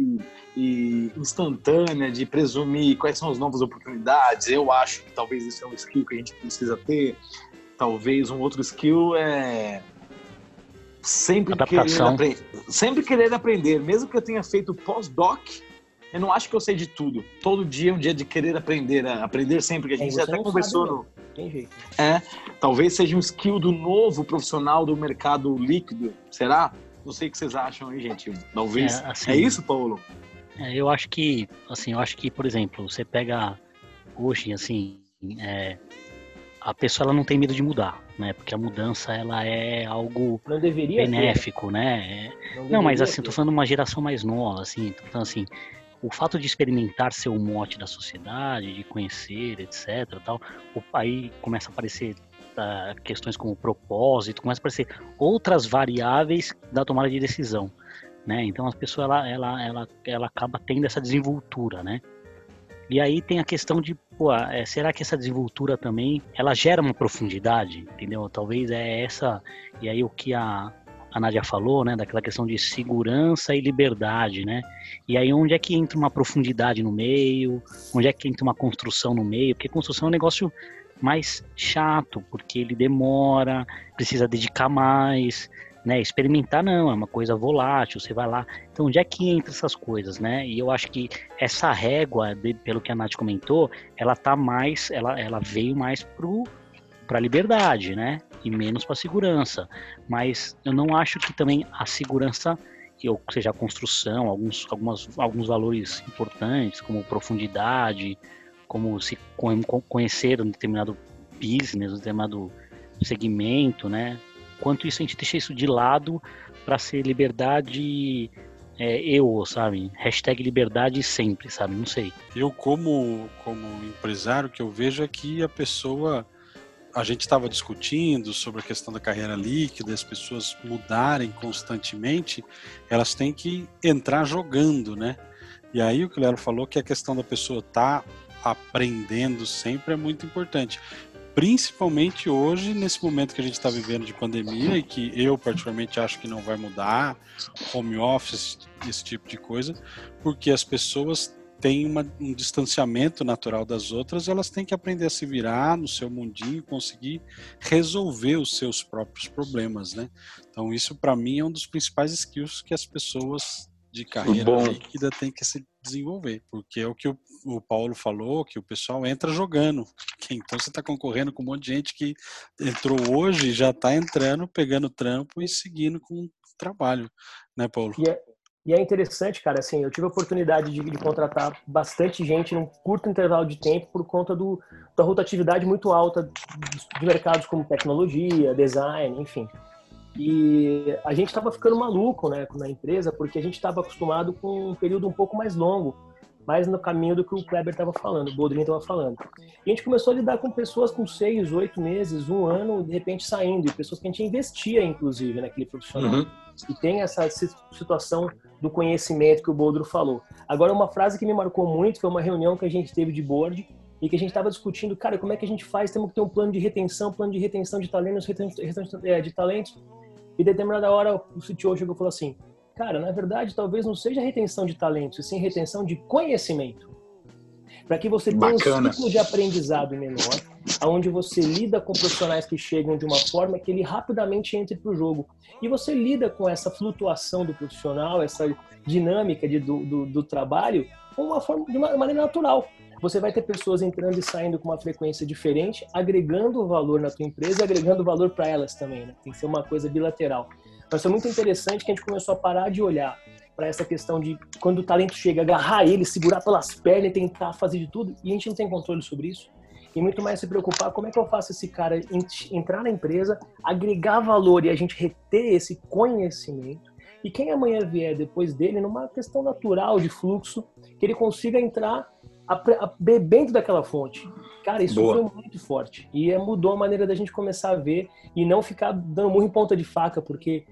instantânea de presumir quais são as novas oportunidades. Eu acho que talvez isso é um skill que a gente precisa ter. Talvez um outro skill é sempre querer, aprender, sempre querer aprender, mesmo que eu tenha feito pós-doc, eu não acho que eu sei de tudo. Todo dia é um dia de querer aprender, aprender sempre, que a gente até conversou no. Tem jeito. É, talvez seja um skill do novo profissional do mercado líquido. Será? Não sei o que vocês acham aí, gente. Talvez. É, assim, é isso, Paulo? É, eu acho que, assim, eu acho que, por exemplo, você pega hoje, assim, é, a pessoa ela não tem medo de mudar, né? Porque a mudança ela é algo benéfico, ter. né? Não, não mas assim, ter. tô falando de uma geração mais nova, assim, falando assim, o fato de experimentar ser o mote da sociedade, de conhecer, etc, tal, o aí começa a aparecer uh, questões como propósito, começa a aparecer outras variáveis da tomada de decisão né? Então a pessoa ela, ela, ela, ela acaba tendo essa desenvoltura, né? E aí tem a questão de, pô, é, será que essa desenvoltura também, ela gera uma profundidade, entendeu? Talvez é essa, e aí o que a, a Nádia falou, né, daquela questão de segurança e liberdade, né? E aí onde é que entra uma profundidade no meio, onde é que entra uma construção no meio, porque construção é um negócio mais chato, porque ele demora, precisa dedicar mais, né? Experimentar não, é uma coisa volátil, você vai lá. Então, onde é que entra essas coisas, né? E eu acho que essa régua, de, pelo que a Nath comentou, ela tá mais, ela, ela veio mais pro para liberdade, né? E menos para segurança. Mas eu não acho que também a segurança, ou seja, a construção, alguns, algumas, alguns valores importantes, como profundidade, como se conhecer um determinado business, um determinado segmento, né? Quanto isso a gente deixa isso de lado para ser liberdade é, eu, sabe? Hashtag liberdade sempre, sabe? Não sei. Eu, como, como empresário, que eu vejo é que a pessoa. A gente estava discutindo sobre a questão da carreira líquida, as pessoas mudarem constantemente, elas têm que entrar jogando, né? E aí o que o falou que a questão da pessoa estar tá aprendendo sempre é muito importante principalmente hoje, nesse momento que a gente está vivendo de pandemia e que eu particularmente acho que não vai mudar, home office, esse tipo de coisa, porque as pessoas têm uma, um distanciamento natural das outras, elas têm que aprender a se virar no seu mundinho, conseguir resolver os seus próprios problemas, né? Então isso para mim é um dos principais skills que as pessoas de carreira Bom. líquida tem que se desenvolver, porque é o que o, o Paulo falou, que o pessoal entra jogando. Então você está concorrendo com um monte de gente que entrou hoje, já está entrando, pegando trampo e seguindo com o trabalho, né, Paulo? E é, e é interessante, cara, assim, eu tive a oportunidade de, de, contratar bastante gente num curto intervalo de tempo por conta do, da rotatividade muito alta de mercados como tecnologia, design, enfim. E a gente estava ficando maluco né, na empresa, porque a gente estava acostumado com um período um pouco mais longo, mais no caminho do que o Kleber estava falando, o Bodrin estava falando. E a gente começou a lidar com pessoas com seis, oito meses, um ano, de repente saindo, e pessoas que a gente investia, inclusive, naquele profissional. Uhum. E tem essa situação do conhecimento que o Bodro falou. Agora, uma frase que me marcou muito foi uma reunião que a gente teve de board, e que a gente estava discutindo, cara, como é que a gente faz? Temos que ter um plano de retenção, plano de retenção de talentos, retenção é, de talentos. E determinada hora o CTO chegou e falou assim: Cara, na verdade, talvez não seja retenção de talentos, e sim retenção de conhecimento. Para que você tenha Bacana. um ciclo de aprendizado menor, onde você lida com profissionais que chegam de uma forma que ele rapidamente entre para o jogo. E você lida com essa flutuação do profissional, essa dinâmica de, do, do, do trabalho, uma forma, de uma maneira natural. Você vai ter pessoas entrando e saindo com uma frequência diferente, agregando valor na tua empresa e agregando valor para elas também, né? Tem que ser uma coisa bilateral. Mas foi muito interessante que a gente começou a parar de olhar para essa questão de quando o talento chega, agarrar ele, segurar pelas pernas e tentar fazer de tudo, e a gente não tem controle sobre isso. E muito mais se preocupar como é que eu faço esse cara entrar na empresa, agregar valor e a gente reter esse conhecimento. E quem amanhã vier depois dele, numa questão natural de fluxo, que ele consiga entrar bebendo daquela fonte. Cara, isso Boa. foi muito forte. E é, mudou a maneira da gente começar a ver e não ficar dando murro em ponta de faca, porque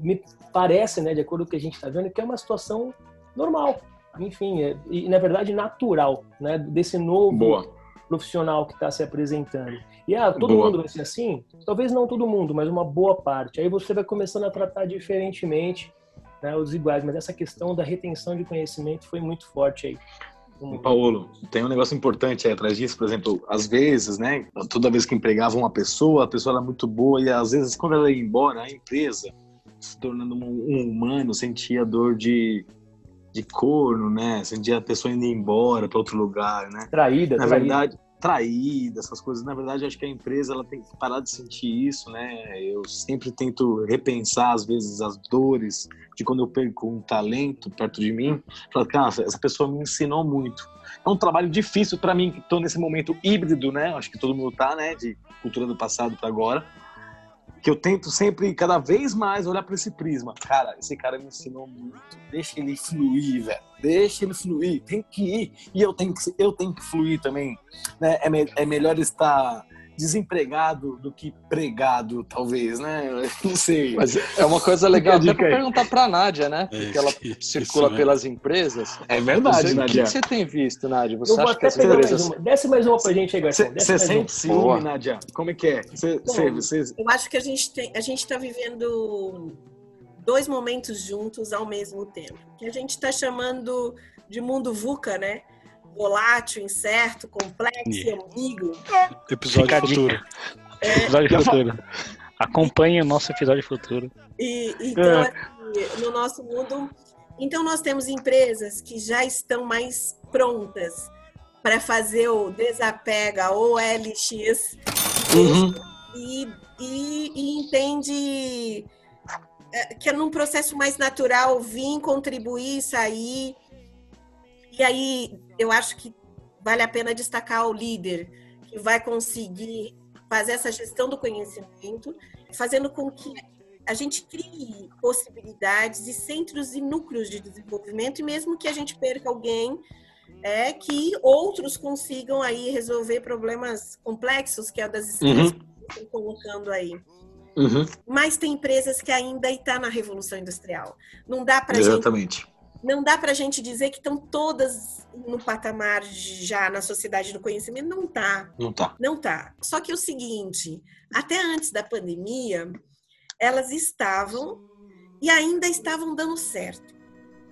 me parece, né, de acordo com o que a gente está vendo, que é uma situação normal. Enfim, é, e na verdade natural, né, desse novo, Boa. profissional que está se apresentando. E ah, todo Boa. mundo vai ser assim? Talvez não todo mundo, mas uma boa parte. Aí você vai começando a tratar diferentemente né, os iguais. Mas essa questão da retenção de conhecimento foi muito forte aí. Paulo, tem um negócio importante aí atrás disso, por exemplo, às vezes, né, toda vez que empregava uma pessoa, a pessoa era muito boa e às vezes quando ela ia embora, a empresa, se tornando um, um humano, sentia dor de, de corno, né, sentia a pessoa indo embora para outro lugar, né. Traída, Na traída. verdade, traída, essas coisas. Na verdade, acho que a empresa ela tem que parar de sentir isso, né? Eu sempre tento repensar, às vezes, as dores de quando eu perco um talento perto de mim. Falar, cara, essa pessoa me ensinou muito. É um trabalho difícil para mim, que estou nesse momento híbrido, né? Acho que todo mundo tá, né? De cultura do passado para agora. Que eu tento sempre, cada vez mais, olhar para esse prisma. Cara, esse cara me ensinou muito. Deixa ele fluir, velho. Deixa ele fluir. Tem que ir. E eu tenho que, eu tenho que fluir também. Né? É, me- é melhor estar desempregado do que pregado, talvez, né? Não sei. Mas é uma coisa legal até pra perguntar pra Nádia, né? É, Porque ela isso circula mesmo. pelas empresas. É Você- verdade, o que, você tem visto, Nádia? Você Eu vou acha que até as pegar mais empresas. uma. Desce mais uma pra gente aí, Garçom. Você sente ciúme, Boa. Nadia? Como é que é? Você- você- você- Eu acho que a gente tem, a gente está vivendo dois momentos juntos ao mesmo tempo, que a gente está chamando de mundo VUCA, né? Volátil, incerto, complexo, E- ambíguo. Episódio Fica futuro. Episódio futuro. Acompanhe o nosso episódio futuro. E então É. assim, no nosso mundo, então nós temos empresas que já estão mais prontas para fazer o desapega ou LX Uhum. e, e, e entende é, que é num processo mais natural vir, contribuir, sair. E aí eu acho que vale a pena destacar o líder que vai conseguir fazer essa gestão do conhecimento, fazendo com que a gente crie possibilidades e centros e núcleos de desenvolvimento, e mesmo que a gente perca alguém, é que outros consigam aí resolver problemas complexos que é das skills Uhum. que estão colocando aí. Uhum. Mas tem empresas que ainda estão na revolução industrial. Não dá para gente Exatamente. Não dá para a gente dizer que estão todas no patamar já na sociedade do conhecimento. Não tá, Não tá. não tá. Só que é o seguinte, até antes da pandemia, elas estavam e ainda estavam dando certo.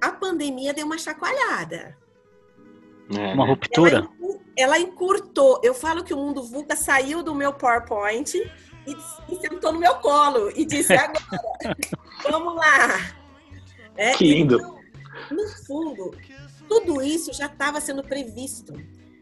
A pandemia deu uma chacoalhada. É, Uma ruptura. Ela encurtou. Eu falo que o mundo VUCA saiu do meu PowerPoint e, e sentou no meu colo e disse: agora, vamos lá. É, Que lindo. então, no fundo, tudo isso já estava sendo previsto.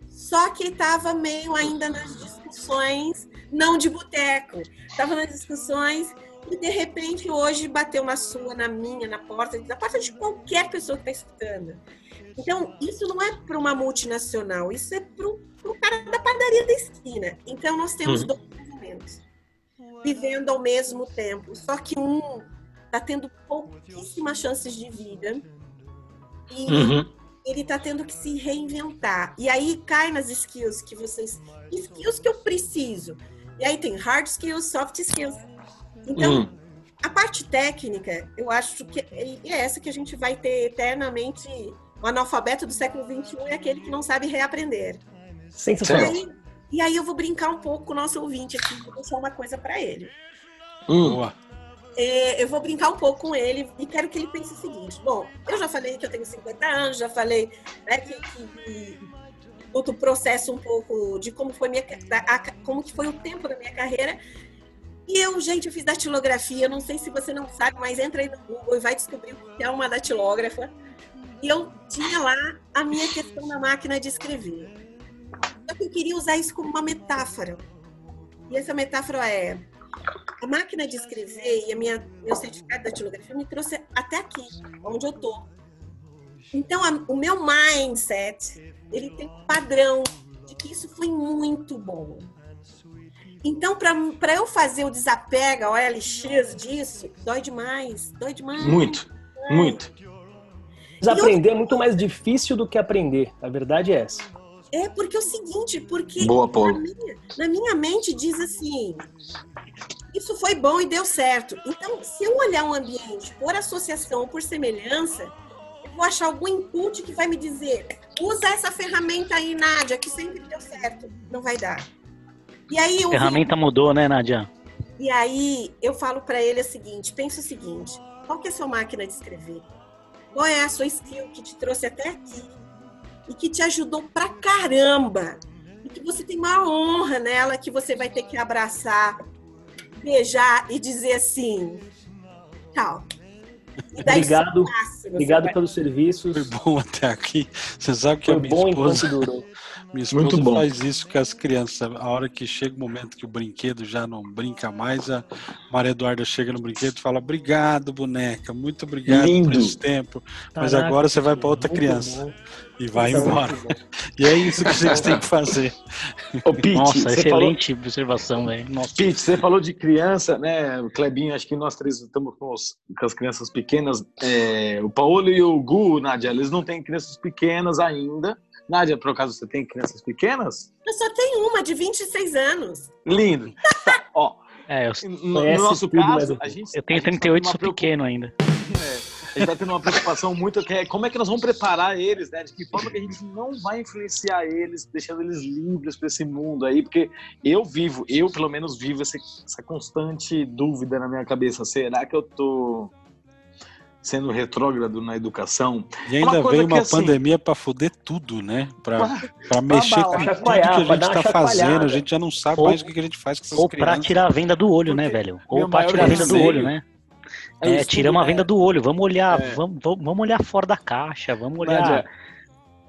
Só que estava meio ainda nas discussões, não de boteco. Estava nas discussões e, de repente, hoje bateu na sua, na minha, na porta, na porta de qualquer pessoa que está escutando. Então, isso não é para uma multinacional, isso é para o cara da padaria da esquina. Então, nós temos Uhum. dois movimentos vivendo ao mesmo tempo. Só que um está tendo pouquíssimas chances de vida e Uhum. ele está tendo que se reinventar. E aí cai nas skills que vocês. Skills que eu preciso. E aí tem hard skills, soft skills. Então, Uhum. a parte técnica, eu acho que é é essa que a gente vai ter eternamente. O analfabeto do século XXI é aquele que não sabe reaprender. E Sensacional. aí, e aí eu vou brincar um pouco com o nosso ouvinte aqui, vou deixar uma coisa para ele. Uhum. Boa. É, eu vou brincar um pouco com ele e quero que ele pense o seguinte: bom, eu já falei que eu tenho 50 anos, já falei né, que, que, outro processo um pouco de como foi minha da- como que foi o tempo da minha carreira. E eu, gente, eu fiz datilografia, não sei se você não sabe, mas entra aí no Google e vai descobrir o que é uma datilógrafa. E eu tinha lá a minha questão na máquina de escrever. Só que eu queria usar isso como uma metáfora. E essa metáfora é a máquina de escrever e a minha, meu certificado de datilografia me trouxe até aqui, onde eu tô. Então, a- o meu mindset, ele tem um padrão de que isso foi muito bom. Então, para eu fazer o desapega, o LX disso, dói demais, dói demais. Muito, muito. Desaprender é muito mais difícil do que aprender. A verdade é essa. É porque é o seguinte, porque Boa, na minha, na minha mente diz assim, isso foi bom e deu certo. Então, se eu olhar um ambiente por associação ou por semelhança, eu vou achar algum input que vai me dizer Usa essa ferramenta aí, Nádia, que sempre deu certo. Não vai dar. E aí A eu vi- ferramenta mudou, né, Nadia? e aí eu falo para ele o seguinte: pensa o seguinte, qual que é a sua máquina de escrever? Qual é a sua skill que te trouxe até aqui e que te ajudou pra caramba? E que você tem uma honra nela que você vai ter que abraçar, beijar e dizer assim, tchau. Daí Obrigado, você obrigado vai- pelos serviços. Foi bom até aqui. Você sabe que a Foi minha bom esposa, minha esposa Muito bom. faz isso com as crianças. A hora que chega o momento que o brinquedo já não brinca mais, a Maria Eduarda chega no brinquedo e fala: Obrigado, boneca, muito obrigado Lindo. por esse tempo. Mas Caraca, agora você vai para outra criança bom. e vai é embora. E é isso que a gente tem que fazer. Ô, Pete, Nossa, você falou, excelente observação, velho. Nossa. Pete, você falou de criança, né? O Clebinho, acho que nós três estamos com, os- com as crianças pequenas. É, o Paulo e o Gu, Nádia, eles não têm crianças pequenas ainda. Nádia, por acaso você tem crianças pequenas? Eu só tenho uma de 26 anos. Lindo. Tá, ó, É, eu, no, no nosso caso, eu- a gente. eu tenho a gente tá 38, tendo uma sou preocupação- pequeno ainda. É, a gente tá tendo uma preocupação muito que é como é que nós vamos preparar eles, né? De que forma que a gente não vai influenciar eles, deixando eles livres para esse mundo aí, porque eu vivo, eu pelo menos vivo essa, essa constante dúvida na minha cabeça. Será que eu tô sendo retrógrado na educação? E ainda Uma veio uma que, assim, pandemia para foder tudo, né? Para Pra- para mexer com tudo que a gente uma está fazendo. A gente já não sabe Ou- mais o que a gente faz com essas Ou pra crianças. tirar a venda do olho, né, Porque velho? meu Ou pra maior tirar a venda do olho, né? é o É, estudo, tiramos a né? venda do olho. Vamos olhar, É. vamos, vamos olhar fora da caixa, vamos olhar. Nádia,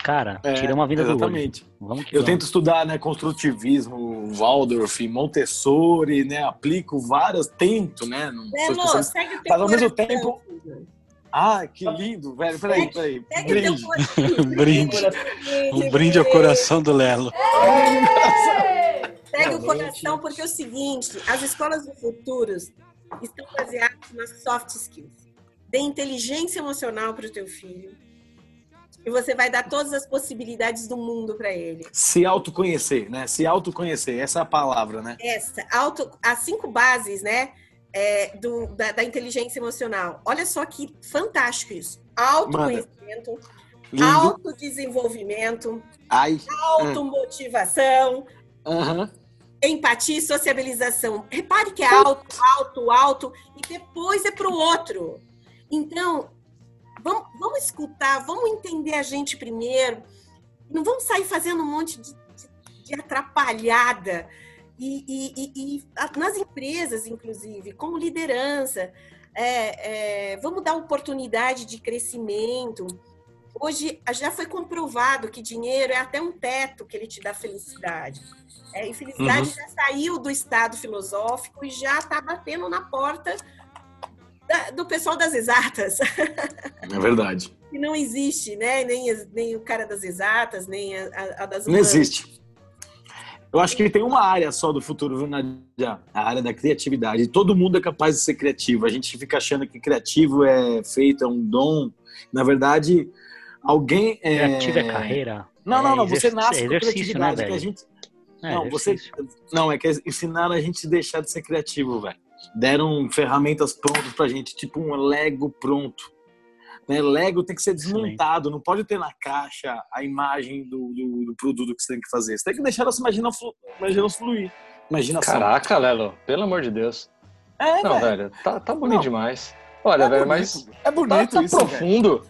Cara, é, tiramos a venda do olho. Exatamente. Vamos que Eu vamos. tento estudar né, construtivismo, Waldorf, Montessori, né? Aplico várias, tento, né? Não sou segue o teu Mas ao mesmo tempo-. Ah, que lindo, velho. Peraí, peraí. Segue o teu Brinde. coração. Um brinde. Brinde, Um brinde ao coração do Lelo. Segue o coração, porque é o seguinte: as escolas do futuro estão baseadas nas soft skills. Dê inteligência emocional para o teu filho. E você vai dar todas as possibilidades do mundo para ele. Se autoconhecer, né? Se autoconhecer, essa é a palavra, né? Essa, auto, as cinco bases, né? É, do, da, da inteligência emocional. Olha só que fantástico isso. Autoconhecimento, Lindo. autodesenvolvimento, Ai. automotivação, Aham. empatia e sociabilização. Repare que é alto, alto, alto, e depois é para o outro. Então, vamos, vamos escutar, vamos entender a gente primeiro. Não vamos sair fazendo um monte de, de- de atrapalhada. E, e- e- e nas empresas, inclusive, como liderança, é, é, vamos dar oportunidade de crescimento. Hoje já foi comprovado que dinheiro é até um teto que ele te dá felicidade. É, e felicidade já saiu do estado filosófico e já está batendo na porta da- do pessoal das exatas. É verdade. que não existe, né? Nem, nem o cara das exatas, nem a, a- das Não humanas. existe. Eu acho que tem uma área só do futuro, viu, Nadia? A área da criatividade. Todo mundo é capaz de ser criativo. A gente fica achando que criativo é feito, é um dom. Na verdade, alguém. É... Criativo é carreira. Não, não, É não. Você exercício- nasce é com exercício, né, criatividade. que a gente... É, não, você. Não, é que ensinaram a gente a deixar de ser criativo, velho. Deram ferramentas prontas pra gente, tipo um Lego pronto. Né? Lego tem que ser desmontado, não pode ter na caixa a imagem do, do, do produto que você tem que fazer. Você tem que deixar essa imagina flu, imagina fluir. Imaginação. Caraca, Lelo, pelo amor de Deus. É, Não, velho. velho, tá, tá bonito Não. demais. Olha, É velho, bonito. mas É tá, bonito tá isso, velho. profundo.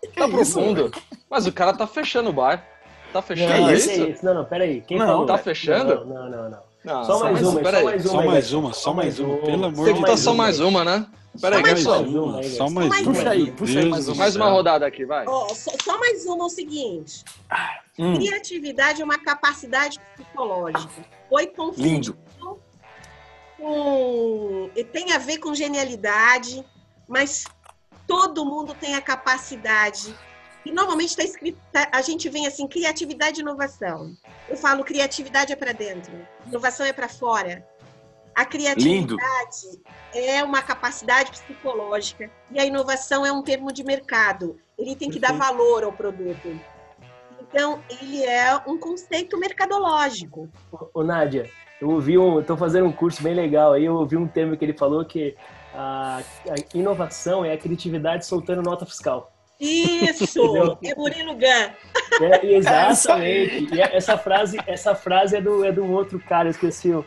Que Tá isso, profundo. Mas o cara tá fechando o bar. Tá fechando Não, isso? que isso? Não, não, peraí. Quem Não, falou? tá fechando? Não, não, não. não. Não, Só mais uma, peraí. só mais uma. Só mais uma, só mais uma, pelo amor Tem de que Deus. tá só mais uma, né? Peraí, Só mais uma. Só mais. Puxa aí, puxa aí mais uma. Mais uma rodada aqui, vai. Ó, só, só mais uma é o seguinte: Hum, criatividade é uma capacidade psicológica. Foi confundido lindo. com. e Tem a ver com genialidade, mas todo mundo tem a capacidade. E normalmente está escrito, tá- a gente vem assim, criatividade e inovação. Eu falo, criatividade é para dentro, inovação é para fora. A criatividade Lindo. é uma capacidade psicológica e a inovação é um termo de mercado. Ele tem que dar valor ao produto. Então, ele é um conceito mercadológico. Ô, Nádia, eu ouvi um. Tô fazendo um curso bem legal aí, eu ouvi um termo que ele falou que a, a inovação é a criatividade soltando nota fiscal. Isso! Entendeu? É Murilo Gun. É, exatamente. E essa frase, essa frase é do, é de um outro cara, eu esqueci o,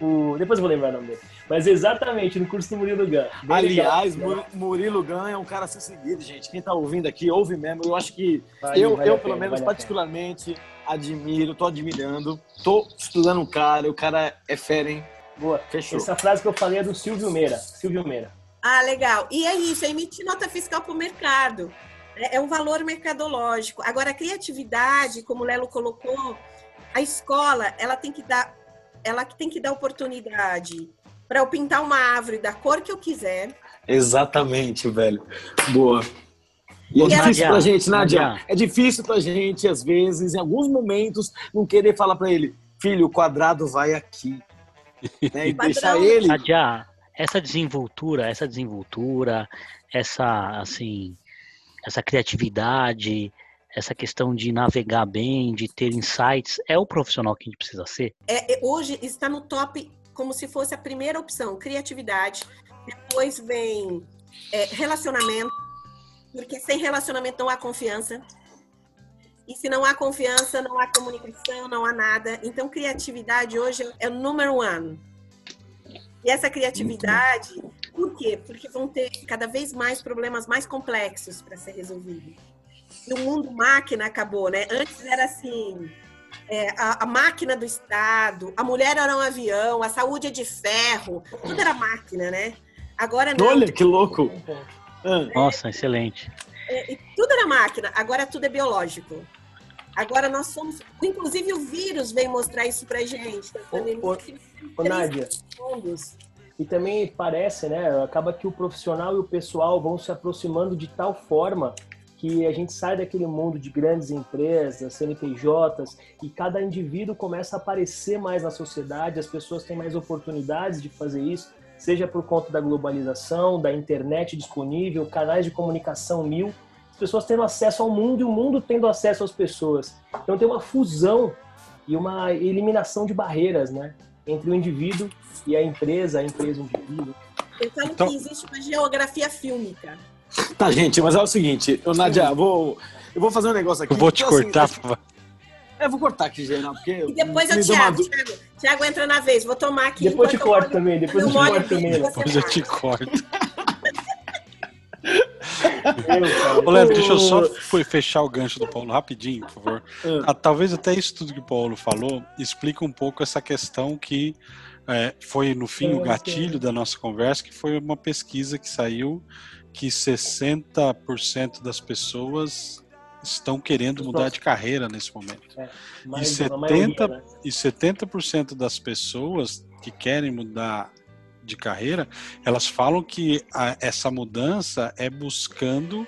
o- Depois eu vou lembrar o nome dele. Mas exatamente, no curso do Murilo Gun. Bem Aliás, legal. Mur- Murilo Gun é um cara a ser seguido, gente. Quem tá ouvindo aqui, ouve mesmo. Eu acho que Vale- eu, vale eu pelo pena, menos, vale particularmente, admiro, tô admirando. Tô estudando o cara, o cara é fera, hein? Boa. Fechou. Essa frase que eu falei é do Silvio Meira. Silvio Meira. Ah, legal. E é isso, é emitir nota fiscal para o mercado. É, é um valor mercadológico. Agora, a criatividade, como o Lelo colocou, a escola, ela tem que dar, ela tem que dar oportunidade para eu pintar uma árvore da cor que eu quiser. Exatamente, velho. Boa. E é E difícil pra gente, Nádia. Nádia. É difícil pra gente, às vezes, em alguns momentos, não querer falar pra ele, filho, o quadrado vai aqui. Né? E deixar ele. Nadia, essa desenvoltura, essa desenvoltura, essa assim, essa criatividade, essa questão de navegar bem, de ter insights, é o profissional que a gente precisa ser. É, é, hoje está no top como se fosse a primeira opção, criatividade. Depois vem é, relacionamento, porque sem relacionamento não há confiança. E se não há confiança, não há comunicação, não há nada. Então, criatividade hoje é o número um. E essa criatividade, por quê? Porque vão ter cada vez mais problemas mais complexos para ser resolvidos. E o mundo máquina acabou, né? Antes era assim, é, a, a máquina do Estado, a mulher era um avião, a saúde é de ferro, tudo era máquina, né? Agora não, Olha que louco. Ah, Nossa, excelente. é, e tudo era máquina, agora tudo é biológico. Agora nós somos. Inclusive o vírus vem mostrar isso pra gente. A pandemia ô, Ô, três Nádia, segundos. E também parece, né? Acaba que o profissional e o pessoal vão se aproximando de tal forma que a gente sai daquele mundo de grandes empresas, CNPJs, e cada indivíduo começa a aparecer mais na sociedade, as pessoas têm mais oportunidades de fazer isso, seja por conta da globalização, da internet disponível, canais de comunicação mil, as pessoas tendo acesso ao mundo e o mundo tendo acesso às pessoas. Então tem uma fusão e uma eliminação de barreiras, né? Entre o indivíduo e a empresa, a empresa e o indivíduo. Eu falo Então- que existe uma geografia fílmica. Tá, gente, mas é o seguinte, eu, Nádia, eu vou, eu vou fazer um negócio aqui. Eu vou te porque, assim, cortar. por favor. eu vou cortar aqui, geral, porque. E depois me eu, deu uma Thiago, Thiago, Thiago entra na vez. Vou tomar aqui. Depois te eu corto também, depois eu te corto também. Depois eu te corto. Ô, Léo, deixa eu só fechar o gancho do Paulo rapidinho, por favor. Ah. Ah, talvez até isso tudo que o Paulo falou explica um pouco essa questão que é, foi no fim o gatilho da nossa conversa, que foi uma pesquisa que saiu que 60% das pessoas estão querendo mudar de carreira nesse momento. Mas E a maioria, 70 né? E 70% das pessoas que querem mudar de carreira, elas falam que a- essa mudança é buscando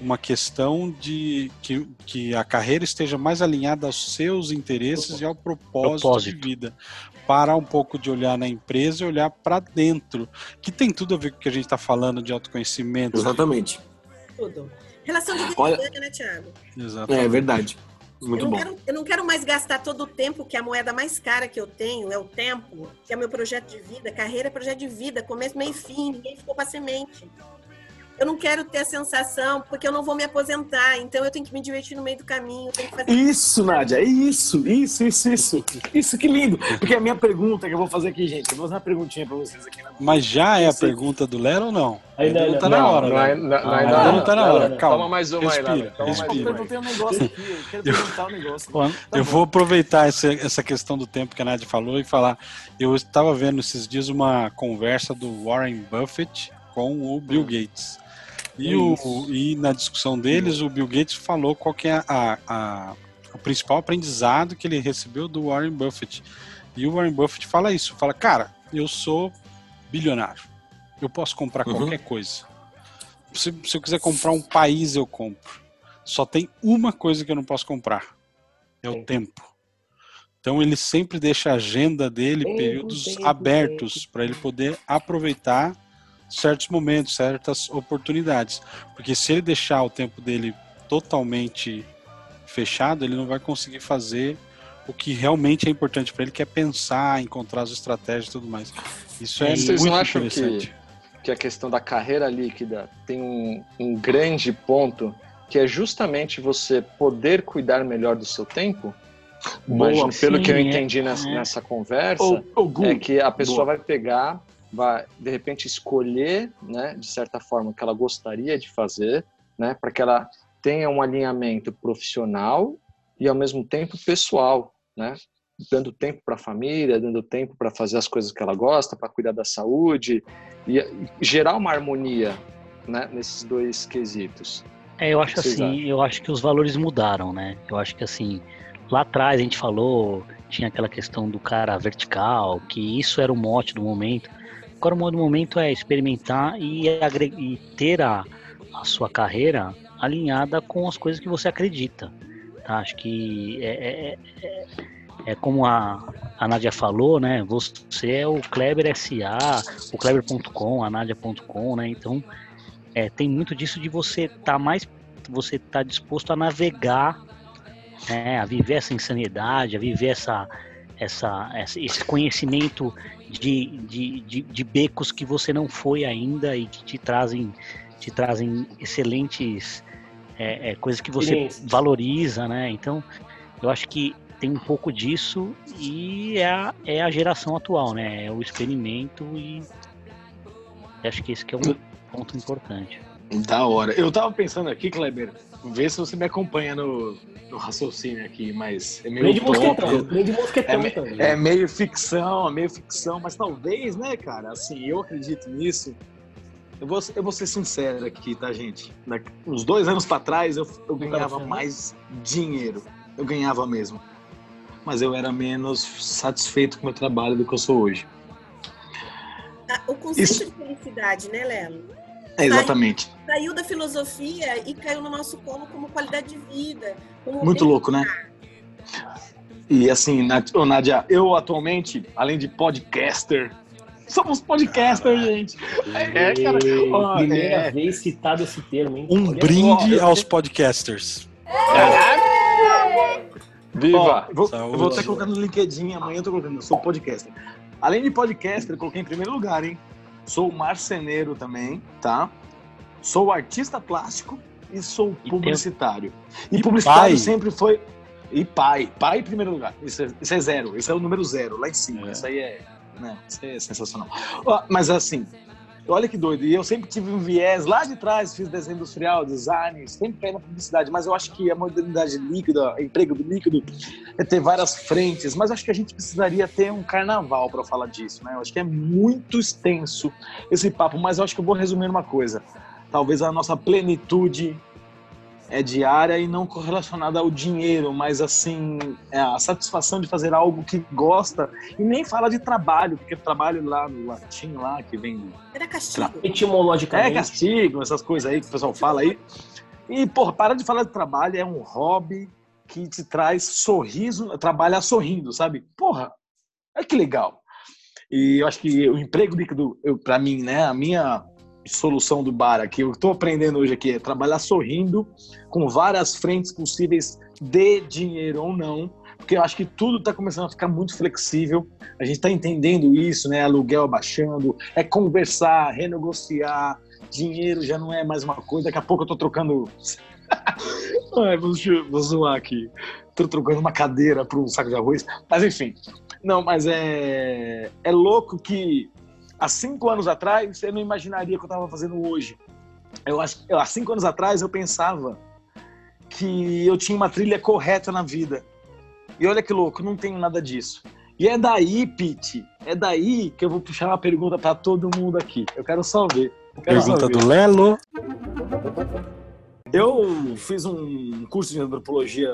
uma questão de que, que a carreira esteja mais alinhada aos seus interesses e ao propósito, Propósito. de vida. Parar um pouco de olhar na empresa e olhar para dentro, que tem tudo a ver com o que a gente está falando de autoconhecimento. Exatamente. Tudo. Relação de Olha- ganha, né, Thiago? Exatamente. É verdade. Muito eu, não bom. quero, eu não quero mais gastar todo o tempo, que a moeda mais cara que eu tenho é o tempo, que é meu projeto de vida. Carreira é projeto de vida, começo, meio e fim, ninguém ficou para semente. Eu não quero ter a sensação, porque eu não vou me aposentar, então eu tenho que me divertir no meio do caminho, eu tenho que fazer. Isso, Nádia, isso, isso, isso, isso. Isso que lindo. Porque a minha pergunta que eu vou fazer aqui, gente, eu vou fazer uma perguntinha pra vocês aqui. né? Mas já é a Sim. pergunta do Lero ou não? Ainda não não. tá na hora, não, né? é- não, não, Ah, ainda não. não tá na hora, calma. Toma mais uma aí, Respira, mais Eu respira. uma aí. perguntei um negócio aqui, eu quero perguntar um negócio. Tá eu bom. vou aproveitar essa, essa questão do tempo que a Nádia falou e falar. Eu estava vendo esses dias uma conversa do Warren Buffett com o Bill Gates. E, o, e na discussão deles, o Bill Gates falou qual que é a, a- o principal aprendizado que ele recebeu do Warren Buffett. E o Warren Buffett fala isso: fala, cara, eu sou bilionário. Eu posso comprar Uhum. qualquer coisa. Se, se eu quiser comprar um país, eu compro. Só tem uma coisa que eu não posso comprar: é o tempo. Então ele sempre deixa a agenda dele períodos abertos para ele poder aproveitar certos momentos, certas oportunidades. Porque se ele deixar o tempo dele totalmente fechado, ele não vai conseguir fazer o que realmente é importante para ele, que é pensar, encontrar as estratégias e tudo mais. Isso é Vocês muito não acham interessante. que que a questão da carreira líquida tem um, um grande ponto que é justamente você poder cuidar melhor do seu tempo? Imagino, pelo sim, que eu é, entendi nessa, é. nessa conversa, ô, Gu, é que a pessoa boa. vai pegar, vai de repente escolher, né, de certa forma, o que ela gostaria de fazer, né, para que ela tenha um alinhamento profissional e ao mesmo tempo pessoal, né, dando tempo para a família, dando tempo para fazer as coisas que ela gosta, para cuidar da saúde e, gerar uma harmonia, né, nesses dois quesitos. É, eu acho assim, eu acho que os valores mudaram, né? Eu acho que assim, lá atrás a gente falou, tinha aquela questão do cara vertical, que isso era o mote do momento. Agora o mote do momento é experimentar e, e ter a, a sua carreira alinhada com as coisas que você acredita. tá? Acho que é, é, é, é como a, a Nádia falou, né? Você é o Kleber SA, o Kleber.com, a Nádia.com, né? Então é, tem muito disso de você estar mais, você tá disposto a navegar, né, a viver essa insanidade, a viver essa, essa, essa- esse conhecimento de, de, de, de becos que você não foi ainda e que te trazem, te trazem excelentes é, é, coisas que você valoriza, né? Então, eu acho que tem um pouco disso e é a, é a geração atual, né? É o experimento e acho que esse que é um ponto importante. Da hora. Eu tava pensando aqui, Kleber, vê se você me acompanha no, no raciocínio aqui, mas é meio Grande mosquetão, grande mosquetão É, me- também. É meio ficção, é meio ficção, mas talvez, né, cara? Assim, eu acredito nisso. Eu vou, eu vou ser sincero aqui, tá, gente? Daqui- uns dois anos pra trás, eu, eu ganhava Coração. mais dinheiro. Eu ganhava mesmo. Mas eu era menos satisfeito com o meu trabalho do que eu sou hoje. Ah, O conceito Isso- de felicidade, né, Lelo? É, exatamente. Saiu da filosofia e caiu no nosso colo como qualidade de vida. Como Muito louco, né? E assim, Nádia, eu atualmente, além de podcaster, somos podcaster, gente. É, cara. Ó, primeira é. vez citado esse termo, hein? Um Olha brinde aos podcasters. Viva! Ó, eu vou, Saúde. eu vou até colocar no LinkedIn, amanhã eu tô colocando, eu sou podcaster. Além de podcaster, eu coloquei em primeiro lugar, hein? Sou marceneiro também, tá? Sou artista plástico e sou publicitário. E, E publicitário pai. sempre foi. E pai. Pai em primeiro lugar. Isso é, isso é zero. Esse é o número zero, lá em cima. É. Isso aí é. Né, isso aí é sensacional. Mas assim, olha que doido. E eu sempre tive um viés lá de trás, fiz desenho industrial, design, sempre caí na publicidade. Mas eu acho que a modernidade líquida, emprego do líquido, é ter várias frentes. Mas eu acho que a gente precisaria ter um carnaval para falar disso, né? Eu acho que é muito extenso esse papo. Mas eu acho que eu vou resumir uma coisa. Talvez a nossa plenitude é diária e não correlacionada ao dinheiro, mas assim, é a satisfação de fazer algo que gosta e nem fala de trabalho, porque trabalho lá no latim lá que vem Era castigo. é Etimologicamente, castigo, essas coisas aí que o pessoal fala aí. E, porra, para de falar de trabalho, é um hobby que te traz sorriso, trabalhar sorrindo, sabe? Porra, é que legal. E eu acho que o emprego líquido, eu, pra mim, né, a minha solução do bar aqui, eu tô aprendendo hoje aqui é trabalhar sorrindo, com várias frentes possíveis de dinheiro ou não, porque eu acho que tudo tá começando a ficar muito flexível. A gente tá entendendo isso, né? Aluguel abaixando, é conversar, renegociar, dinheiro já não é mais uma coisa. Daqui a pouco eu tô trocando. Ai, vou, vou zoar aqui. Tô trocando uma cadeira por um saco de arroz. Mas enfim. Não, mas é. É louco que há cinco anos atrás eu não imaginaria o que eu tava fazendo hoje. Eu acho eu, há cinco anos atrás eu pensava que eu tinha uma trilha correta na vida. E olha que louco, não tenho nada disso. E é daí, Pete, é daí que eu vou puxar uma pergunta para todo mundo aqui. Eu quero só ver. Quero só Pergunta ver. do Lelo. Eu fiz um curso de antropologia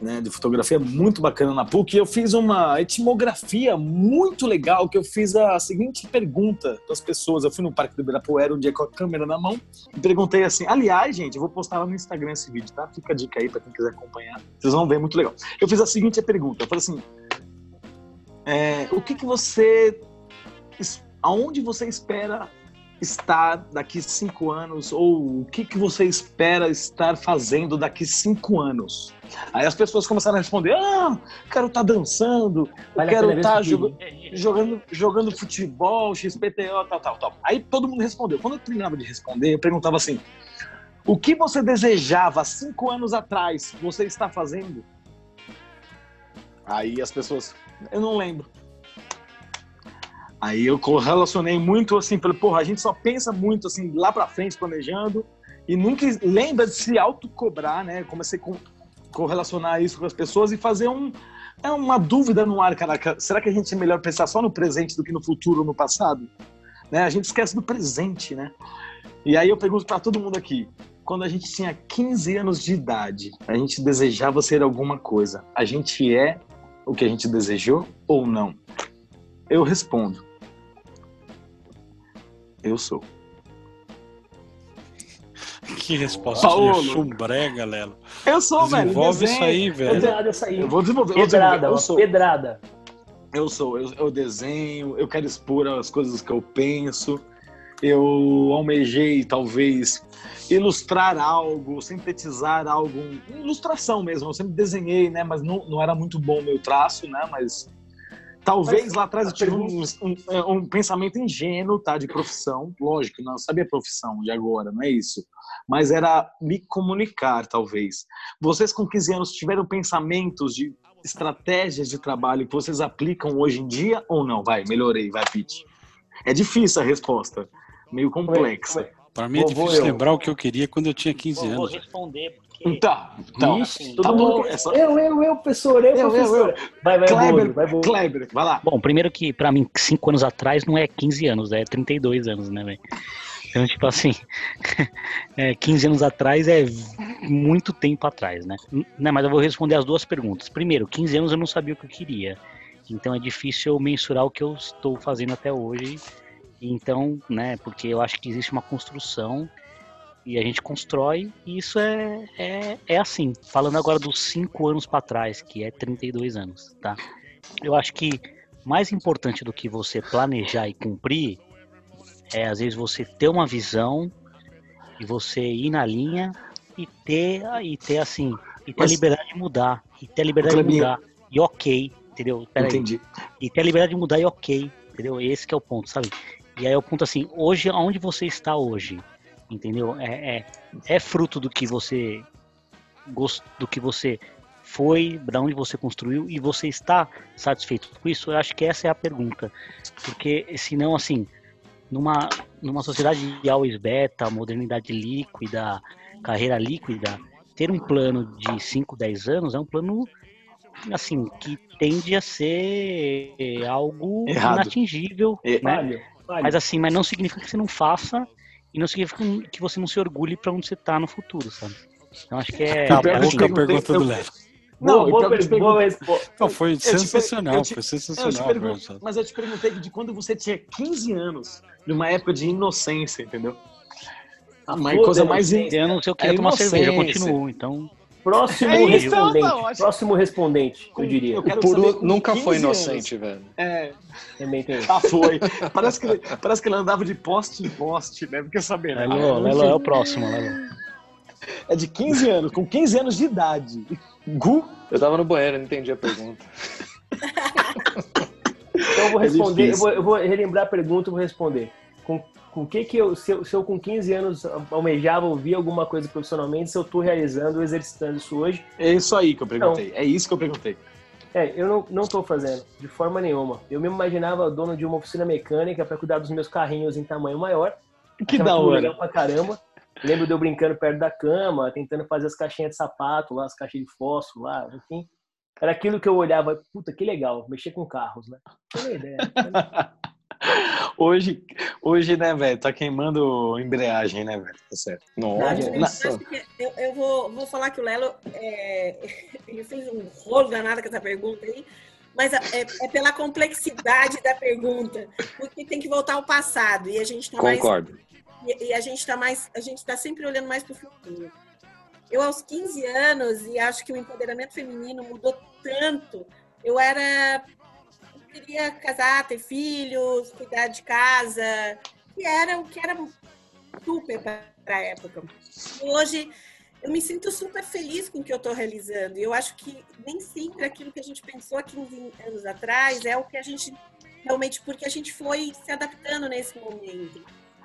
né, de fotografia muito bacana na PUC e eu fiz uma etimografia muito legal que eu fiz a seguinte pergunta para as pessoas. Eu fui no Parque do Ibirapuera um dia com a câmera na mão e perguntei assim, aliás, gente, eu vou postar lá no Instagram esse vídeo, tá? Fica a dica aí para quem quiser acompanhar. Vocês vão ver, muito legal. Eu fiz a seguinte pergunta, eu falei assim, é, o que que você... Aonde você espera estar daqui cinco anos? Ou o que, que você espera estar fazendo daqui cinco anos? Aí as pessoas começaram a responder: Ah, quero estar tá dançando, Vale quero ver estar vídeo. jogando, jogando futebol, XPTO, tal, tal, tal. Aí todo mundo respondeu. Quando eu terminava de responder, eu perguntava assim: O que você desejava cinco anos atrás, você está fazendo? Aí as pessoas, eu não lembro. Aí eu correlacionei muito assim, porra, a gente só pensa muito assim, lá pra frente, planejando, e nunca lembra de se autocobrar, né? Comecei a co- correlacionar isso com as pessoas e fazer um, é uma dúvida no ar, cara. Será que a gente é melhor pensar só no presente do que no futuro ou no passado? Né? A gente esquece do presente, né? E aí eu pergunto pra todo mundo aqui, quando a gente tinha 15 anos de idade, a gente desejava ser alguma coisa. A gente é o que a gente desejou ou não? Eu respondo. Eu sou. Que resposta Paulo. de chumbrega, Lelo. Eu sou, velho. Desenvolve isso desenho. aí, velho. Pedrada aí. Eu vou desenvolver. Eu, vou desenvolver. Pedrada, eu ó, sou. pedrada. Eu sou. Eu, eu desenho, eu quero expor as coisas que eu penso. Eu almejei, talvez, ilustrar algo, sintetizar algo. Ilustração mesmo. Eu sempre desenhei, né? Mas não, não era muito bom o meu traço, né? Mas talvez Mas lá atrás eu tive um, um, um pensamento ingênuo, tá? De profissão. Lógico, não sabia a profissão de agora, não é isso. Mas era me comunicar, talvez. Vocês com 15 anos tiveram pensamentos de estratégias de trabalho que vocês aplicam hoje em dia ou não? Vai, melhorei, vai, Pete. É difícil a resposta, meio complexa. Pra mim é Vou- vou difícil eu. lembrar o que eu queria quando eu tinha 15 Vou, vou anos. responder, Tá, então, Ixi, tá todo bom, mundo. é só- Eu, eu, eu, professor, eu, Eu, eu, professor. Vai, vai, Kleber, Bolo, vai, Bolo. Kleber, vai lá. Bom, primeiro que pra mim, 5 anos atrás não é 15 anos, é 32 anos, né, velho? Então, tipo assim, é, 15 anos atrás é muito tempo atrás, né? Não, mas eu vou responder as duas perguntas. Primeiro, 15 anos eu não sabia o que eu queria. Então é difícil eu mensurar o que eu estou fazendo até hoje. Então, né, porque eu acho que existe uma construção e a gente constrói e isso é, é, é assim. Falando agora dos 5 anos para trás, que é 32 anos, tá? Eu acho que mais importante do que você planejar e cumprir é às vezes você ter uma visão e você ir na linha e ter e ter assim e ter Mas- a liberdade de mudar e ter a liberdade de mudar e ok entendeu Pera aí. Entendi. e ter a liberdade de mudar e ok entendeu esse que é o ponto sabe e aí é o ponto assim hoje aonde você está hoje entendeu é, é, é fruto do que você gost, do que você foi da onde você construiu e você está satisfeito com isso eu acho que essa é a pergunta porque senão assim numa numa sociedade de always beta modernidade líquida carreira líquida ter um plano de 5, 10 anos é um plano assim que tende a ser algo Errado. inatingível né? Mas assim, mas não significa que você não faça e não significa que você não se orgulhe pra onde você tá no futuro, sabe? Então acho que é. Pergunto- com a pergunta do eu- Léo. Não, boa, pior que eu te per- pergunto- boa resposta. Não, foi sensacional, eu te- foi Eu sensacional. pergunto- velho. mas eu te perguntei de quando você tinha 15 anos, numa época de inocência, entendeu? A Uma flor coisa mais eu não sei, eu queria É tomar cerveja, eu inocência. continuo, então. Próximo É isso, respondente. ótimo. Próximo respondente, eu diria. Eu quero O Puru nunca 15 foi anos. inocente, velho. É, Também tem. ah, foi. Parece que, ele, parece que ele andava de poste em poste, né? Porque saber, né? Lelo, Lelo é o próximo, Lelo. É de 15 anos, com 15 anos de idade. Gu? Eu tava no banheiro, não entendi a pergunta. Então eu vou É responder, eu difícil. vou, eu vou relembrar a pergunta e vou responder. Com, com que que eu se, eu, se eu com 15 anos almejava ouvir alguma coisa profissionalmente, se eu estou realizando, exercitando isso hoje? É isso aí que eu perguntei. É isso que eu perguntei. É, eu não, não tô fazendo, de forma nenhuma. Eu me imaginava dono de uma oficina mecânica para cuidar dos meus carrinhos em tamanho maior. Que da hora. pra caramba. Lembro de eu brincando perto da cama, tentando fazer as caixinhas de sapato lá, as caixinhas de fósforo lá, enfim. Era aquilo que eu olhava, puta, que legal, mexer com carros, né? Não tinha ideia. Hoje, hoje, né, velho, tá queimando embreagem, né, velho? Tá certo. Verdade, Nossa. Eu, eu, eu vou, vou falar que o Lelo é, ele fez um rolo danado com essa pergunta aí, mas é, é pela complexidade da pergunta, porque tem que voltar ao passado e a gente tá mais Concordo. e, e a gente está mais, a gente está sempre olhando mais para o futuro. Eu aos 15 anos e acho que o empoderamento feminino mudou tanto. Eu era queria casar, ter filhos, cuidar de casa que era o que era super para a época. Hoje eu me sinto super feliz com o que eu estou realizando. E eu acho que nem sempre aquilo que a gente pensou há 15 anos atrás é o que a gente realmente, porque a gente foi se adaptando nesse momento.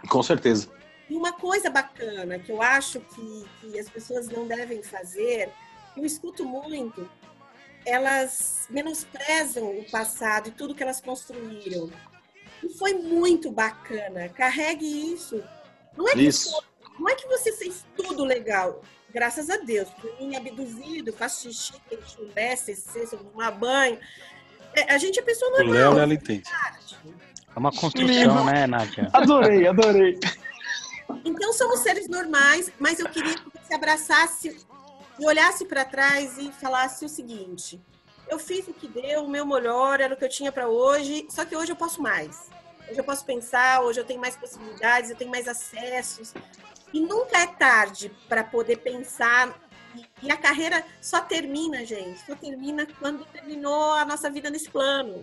Com certeza. E uma coisa bacana que eu acho que, que as pessoas não devem fazer, eu escuto muito, elas menosprezam o passado e tudo que elas construíram. E foi muito bacana. Carregue isso. Não é que, isso. Não é que você fez tudo legal. Graças a Deus. Por mim, abduzido, faço xixi, chulé, CC, tomar banho. É, a gente é pessoa normal. O Léo, ela entende. É uma construção, né, Nádia? Adorei, adorei. Então somos seres normais, mas eu queria que você abraçasse e olhasse para trás e falasse o seguinte: eu fiz o que deu, o meu melhor era o que eu tinha para hoje, só que hoje eu posso mais. Hoje eu posso pensar, hoje eu tenho mais possibilidades, eu tenho mais acessos. E nunca é tarde para poder pensar. E a carreira só termina, gente, só termina quando terminou a nossa vida nesse plano.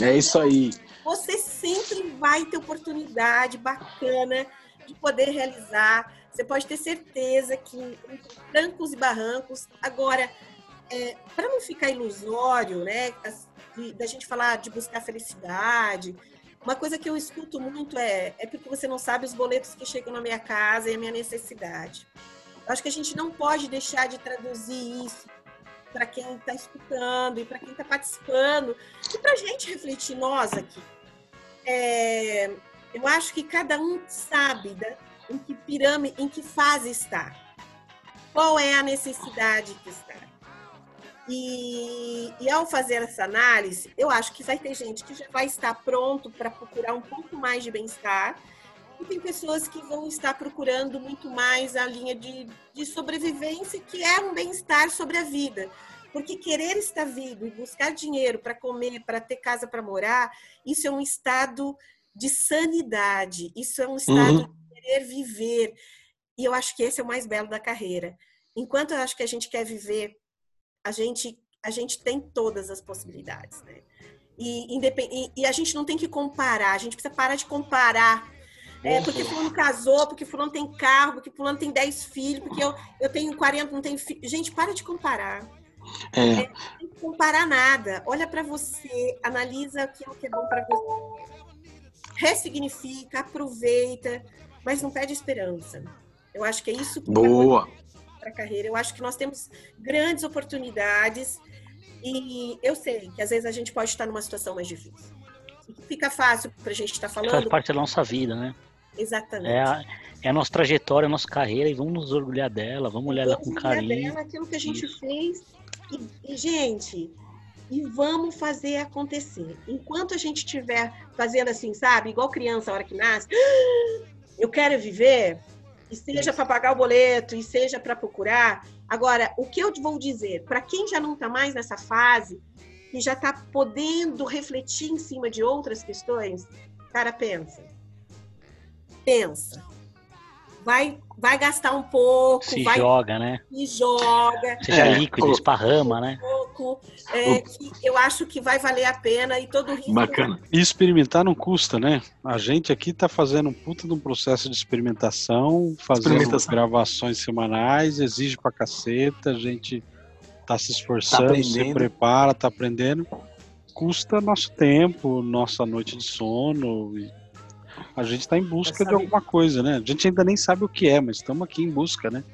É isso aí. Você sempre vai ter oportunidade bacana de poder realizar. Você pode ter certeza que trancos e barrancos. Agora, é, para não ficar ilusório, né, da gente falar de buscar felicidade, uma coisa que eu escuto muito é é porque você não sabe os boletos que chegam na minha casa e a minha necessidade. Eu acho que a gente não pode deixar de traduzir isso para quem está escutando e para quem está participando e para a gente refletir nós aqui. É, eu acho que cada um sabe da, em que pirâmide, em que fase está, qual é a necessidade que está. E, e, ao fazer essa análise, eu acho que vai ter gente que já vai estar pronto para procurar um pouco mais de bem-estar, e tem pessoas que vão estar procurando muito mais a linha de, de sobrevivência, que é um bem-estar sobre a vida. Porque querer estar vivo e buscar dinheiro para comer, para ter casa para morar, isso é um estado de sanidade, isso é um estado uhum. de querer viver. E eu acho que esse é o mais belo da carreira. Enquanto eu acho que a gente quer viver a gente, a gente tem todas as possibilidades, né? E, e, e, a gente não tem que comparar, a gente precisa parar de comparar. É, porque fulano casou, porque fulano tem carro, porque fulano tem 10 filhos, porque eu, eu tenho 40, não tenho filho. Gente, para de comparar. É. É, não tem que comparar nada. Olha para você, analisa aquilo que é bom para você. Ressignifica, aproveita, mas não perde esperança. Eu acho que é isso que Boa para a carreira. Eu acho que nós temos grandes oportunidades e eu sei que às vezes a gente pode estar numa situação mais difícil. Fica fácil para a gente estar falando. Faz parte da nossa vida, né? Exatamente. É a, é a nossa trajetória, a nossa carreira e vamos nos orgulhar dela, vamos olhar ela com carinho. Dela, aquilo que a gente Isso. fez. E, e, gente, e vamos fazer acontecer. Enquanto a gente estiver fazendo assim, sabe? Igual criança, a hora que nasce, eu quero viver, e seja para pagar o boleto, e seja para procurar. Agora, o que eu vou dizer, para quem já não está mais nessa fase, e já está podendo refletir em cima de outras questões, cara, pensa. Pensa. Vai, vai gastar um pouco. Se vai, joga, né? Se joga. Seja é, líquido, esparrama, né? Pouco, é, eu acho que vai valer a pena e todo risco. Bacana. E experimentar não custa, né? A gente aqui está fazendo um puta de um processo de experimentação, fazendo experimentação. gravações semanais, exige pra caceta, a gente tá se esforçando, tá se prepara, tá aprendendo. Custa nosso tempo, nossa noite de sono. a gente está em busca de alguma coisa, né? A gente ainda nem sabe o que é, mas estamos aqui em busca, né?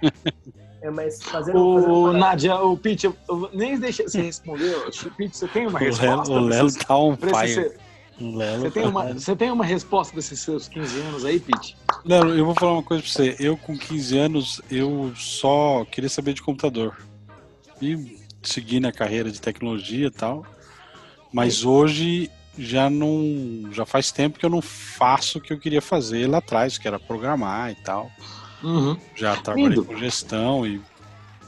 É, mas fazendo, o fazendo Nádia, o Pete, eu, eu nem deixa você responder. Pete, você tem uma resposta? O Lelo tá on fire. Você, tem uma, tá você tem uma resposta desses seus 15 anos aí, Pete? Lelo, eu vou falar uma coisa pra você. Eu, com 15 anos, eu só queria saber de computador. E seguir na carreira de tecnologia e tal. Mas hoje já não. Já faz tempo que eu não faço o que eu queria fazer lá atrás, que era programar e tal. Uhum. Já trabalhei Lindo. com gestão e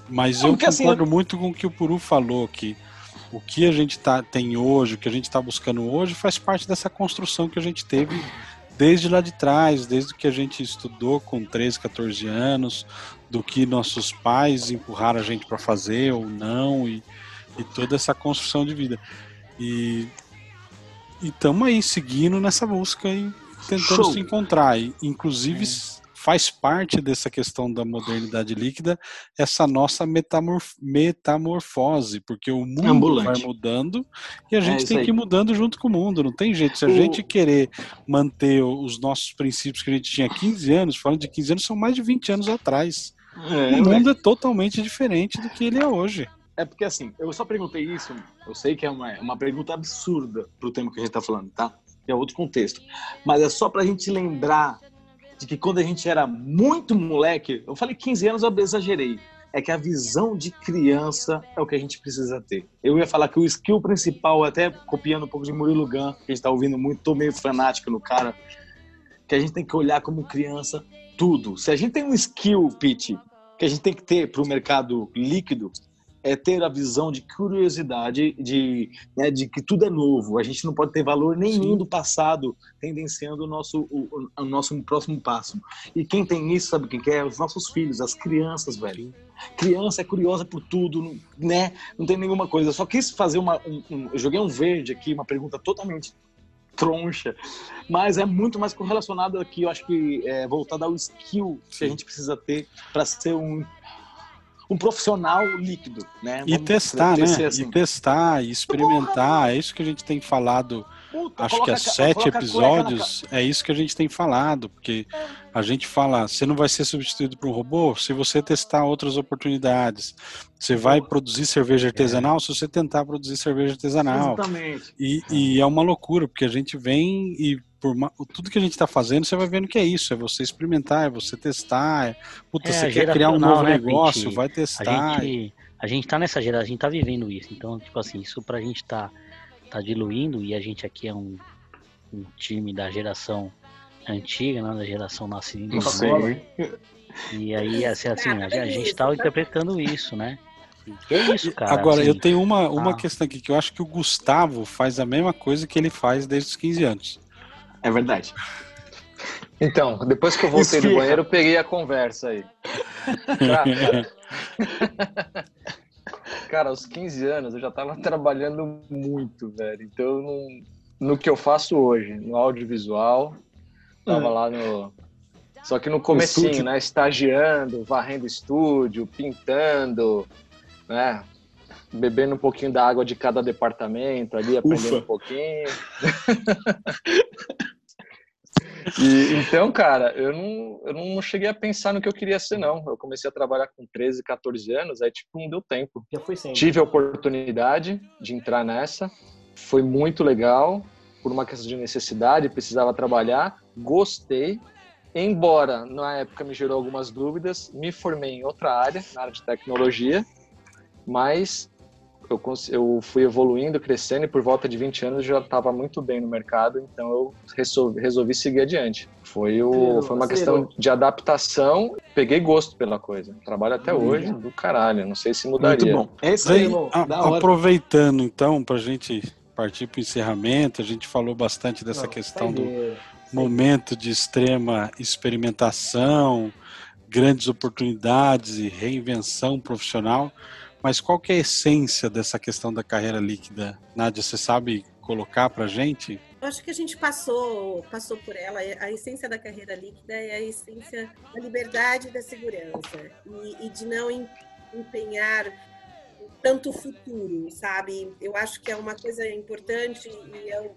mas eu assim, concordo assim, muito com o que o Puru falou que o que a gente tá, tem hoje, o que a gente está buscando hoje, faz parte dessa construção que a gente teve desde lá de trás, desde que a gente estudou com 13, 14 anos, do que nossos pais empurraram a gente para fazer ou não, e, e, toda essa construção de vida. E estamos aí seguindo nessa busca e tentando Show. se encontrar. E, inclusive, faz parte dessa questão da modernidade líquida essa nossa metamorf metamorfose, porque o mundo Ambulante. vai mudando e a É gente isso tem aí. que ir mudando junto com o mundo, não tem jeito. Se a O- gente querer manter os nossos princípios que a gente tinha há 15 anos, falando de 15 anos, são mais de 20 anos atrás. É, o mundo é totalmente diferente do que ele é hoje. É porque assim, eu só perguntei isso, eu sei que é uma, é uma pergunta absurda pro tema que a gente tá falando, tá? É outro contexto. Mas é só pra gente lembrar de que quando a gente era muito moleque, eu falei 15 anos, eu exagerei. É que a visão de criança é o que a gente precisa ter. Eu ia falar que o skill principal, até copiando um pouco de Murilo Gun, que a gente tá ouvindo muito, tô meio fanático no cara, que a gente tem que olhar como criança tudo. Se a gente tem um skill, Pete, que a gente tem que ter para o mercado líquido, é ter a visão de curiosidade, de, né, de que tudo é novo. A gente não pode ter valor nenhum Sim. do passado, tendenciando o nosso, o, o- nosso próximo passo. E quem tem isso, sabe quem que é? Os nossos filhos, as crianças, velho. Criança é curiosa por tudo, não- né? Não tem nenhuma coisa. Só quis fazer uma. um- um- eu joguei um verde aqui, uma pergunta totalmente troncha, mas é muito mais correlacionado aqui, eu acho que é voltado ao skill que a gente precisa ter para ser um, um profissional líquido, né? E Vamos testar, dizer né? assim. E testar, e experimentar. É isso que a gente tem falado Puta, Acho que há sete episódios é isso que a gente tem falado, porque a gente fala, você não vai ser substituído por um robô se você testar outras oportunidades. Você vai produzir cerveja artesanal se você tentar produzir cerveja artesanal. Exatamente. E, e é uma loucura, porque a gente vem e por tudo que a gente está fazendo, você vai vendo que é isso, é você experimentar, é você testar, é, puta, É, você quer criar um novo né, negócio, Pete? vai A testar. gente, a gente tá nessa geração, a gente tá vivendo isso. Então, tipo assim, isso pra gente tá, tá diluindo e a gente aqui é um, um time da geração antiga, né, da geração nascida em Não 2000. sei. E aí, assim, assim, a, gente- a gente Isso, tá tá. interpretando isso, né? E é isso, cara. Agora, assim, eu tenho uma, uma ah. questão aqui, que eu acho que o Gustavo faz a mesma coisa que ele faz desde os 15 anos. É verdade. Então, depois que eu voltei do banheiro, eu peguei a conversa aí. Cara, cara, aos 15 anos eu já tava trabalhando muito, velho. Então, não- no que eu faço hoje, no audiovisual, tava lá no. Só que no comecinho, estúdio. né? Estagiando, varrendo estúdio, pintando, né? Bebendo um pouquinho da água de cada departamento ali, aprendendo Ufa. um pouquinho. E, então, cara, eu não, eu não cheguei a pensar no que eu queria ser, não. Eu comecei a trabalhar com 13, 14 anos, aí, tipo, não deu tempo. Já foi sempre. Tive a oportunidade de entrar nessa, foi muito legal, por uma questão de necessidade, precisava trabalhar, gostei. Embora na época me gerou algumas dúvidas, me formei em outra área, na área de tecnologia, mas eu, eu fui evoluindo, crescendo e por volta de 20 anos eu já estava muito bem no mercado, então eu resolvi, resolvi seguir adiante. Foi, o, foi uma questão de adaptação, peguei gosto pela coisa. Trabalho até hoje do caralho, não sei se mudaria. Muito bom. É isso aí, a- aproveitando então, para a gente partir para o encerramento, a gente falou bastante dessa Não, questão do saideira. momento de extrema experimentação, grandes oportunidades e reinvenção profissional. Mas qual que é a essência dessa questão da carreira líquida? Nádia, você sabe colocar para gente? Eu acho que a gente passou, passou por ela. A essência da carreira líquida é a essência da liberdade e da segurança. E, e de não em- empenhar tanto futuro, sabe? Eu acho que é uma coisa importante e é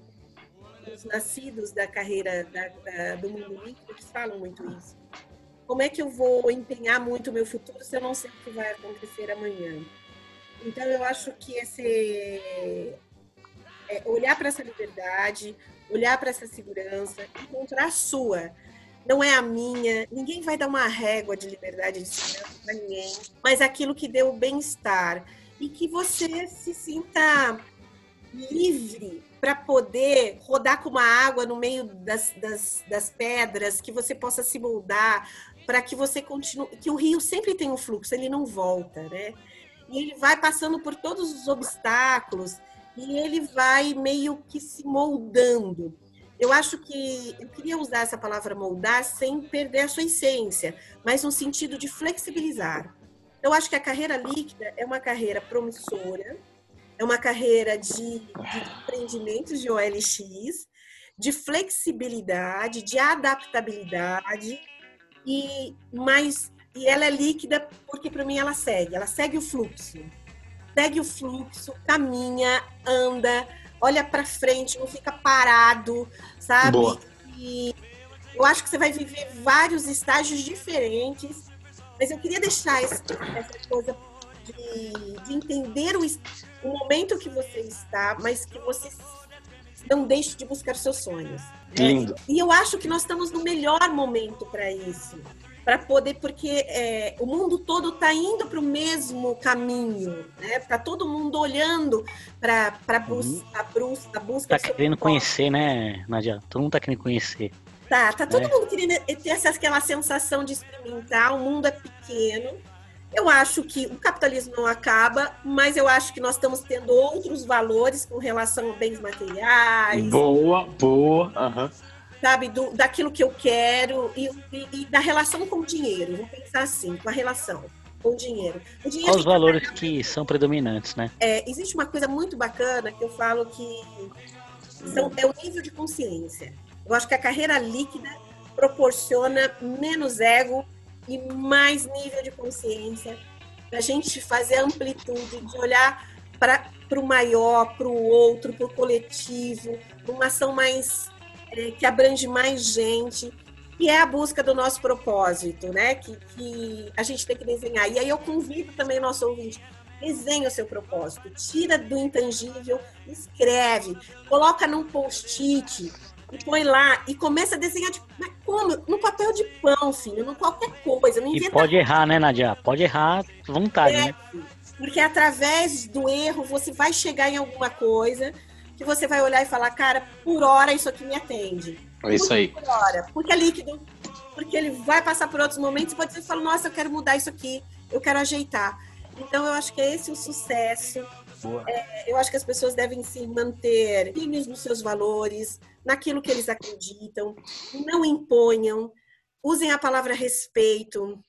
os nascidos da carreira da- da- do mundo líquido falam muito isso. Como é que eu vou empenhar muito o meu futuro se eu não sei o que vai acontecer amanhã? Então, eu acho que esse é, olhar para essa liberdade, olhar para essa segurança, encontrar a sua. Não é a minha, ninguém vai dar uma régua de liberdade de segurança para ninguém, mas aquilo que deu bem-estar e que você se sinta livre para poder rodar com uma água no meio das, das, das pedras, que você possa se moldar, para que você continue. Que o rio sempre tem um fluxo, ele não volta, né? E ele vai passando por todos os obstáculos e ele vai meio que se moldando. Eu acho que eu queria usar essa palavra moldar sem perder a sua essência, mas no sentido de flexibilizar. Eu acho que a carreira líquida é uma carreira promissora, é uma carreira de, de empreendimentos de OLX, de flexibilidade, de adaptabilidade e mais e ela é líquida porque para mim ela segue, ela segue o fluxo. Segue o fluxo, caminha, anda, olha para frente, não fica parado, sabe? Boa. E eu acho que você vai viver vários estágios diferentes, mas eu queria deixar esse, essa coisa de, de entender o, o momento que você está, mas que você não deixe de buscar seus sonhos. né? Lindo. E eu acho que nós estamos no melhor momento para isso. Para poder, porque é, o mundo todo está indo para o mesmo caminho, né? Está todo mundo olhando para a bus a bus a busca. Tá do seu querendo propósito. conhecer, né, Nadia? Todo mundo tá querendo conhecer. Tá, tá todo É. mundo querendo ter essa, aquela sensação de experimentar, o mundo é pequeno. Eu acho que o capitalismo não acaba, mas eu acho que nós estamos tendo outros valores com relação a bens materiais, Boa, boa. Aham. Sabe, do, daquilo que eu quero e, e- e da relação com o dinheiro. Vamos pensar assim, com a relação com o dinheiro. O dinheiro Quais os valores que são predominantes, né? é, existe uma coisa muito bacana que eu falo que são- é o nível de consciência. Eu acho que a carreira líquida proporciona menos ego e mais nível de consciência para a gente fazer amplitude de olhar para o maior, para o outro, para o coletivo, uma ação mais é, que abrange mais gente, que é a busca do nosso propósito, né? Que, que a gente tem que desenhar. E aí eu convido também o nosso ouvinte desenha o seu propósito, tira do intangível, escreve, coloca num post-it e põe lá e começa a desenhar de, mas como? No papel de pão, filho, não qualquer coisa, não E inventa pode errar, né, Nadia? Pode errar à vontade, né? porque através do erro você vai chegar em alguma coisa que você vai olhar e falar, cara, por hora isso aqui me atende. É isso aí. Por hora, porque é líquido, porque ele vai passar por outros momentos e pode ser que fala, nossa, eu quero mudar isso aqui, eu quero ajeitar. Então eu acho que é esse o sucesso. É, eu acho que as pessoas devem se manter firmes nos seus valores, naquilo que eles acreditam, não imponham, usem a palavra respeito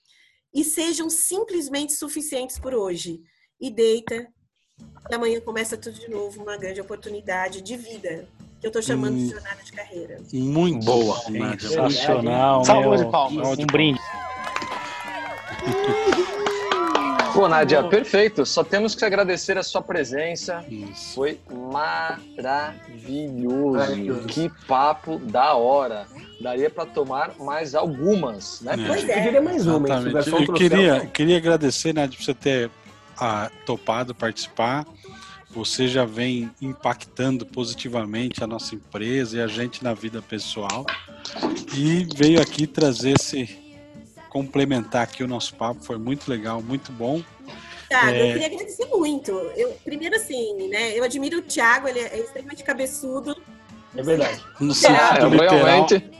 e sejam simplesmente suficientes por hoje. E deita, e amanhã começa tudo de novo, uma grande oportunidade de vida, que eu estou chamando de Hum. jornada de carreira. Muito Boa. Sensacional, Salva meu. de palmas. Um brinde. Pô, Nádia, perfeito. Só temos que agradecer a sua presença. Isso. Foi maravilhoso. Maravilhoso. Que papo da hora. Daria para tomar mais algumas, né? É. Pois Eu é. queria mais uma, um Eu queria, queria agradecer, Nádia, por você ter ah, topado participar. Você já vem impactando positivamente a nossa empresa e a gente na vida pessoal. E veio aqui trazer esse complementar aqui o nosso papo, foi muito legal, muito bom. Thiago, É. eu queria agradecer muito. Eu, primeiro, assim, né? Eu admiro o Thiago, ele é extremamente cabeçudo. É verdade. No sentido literal. realmente.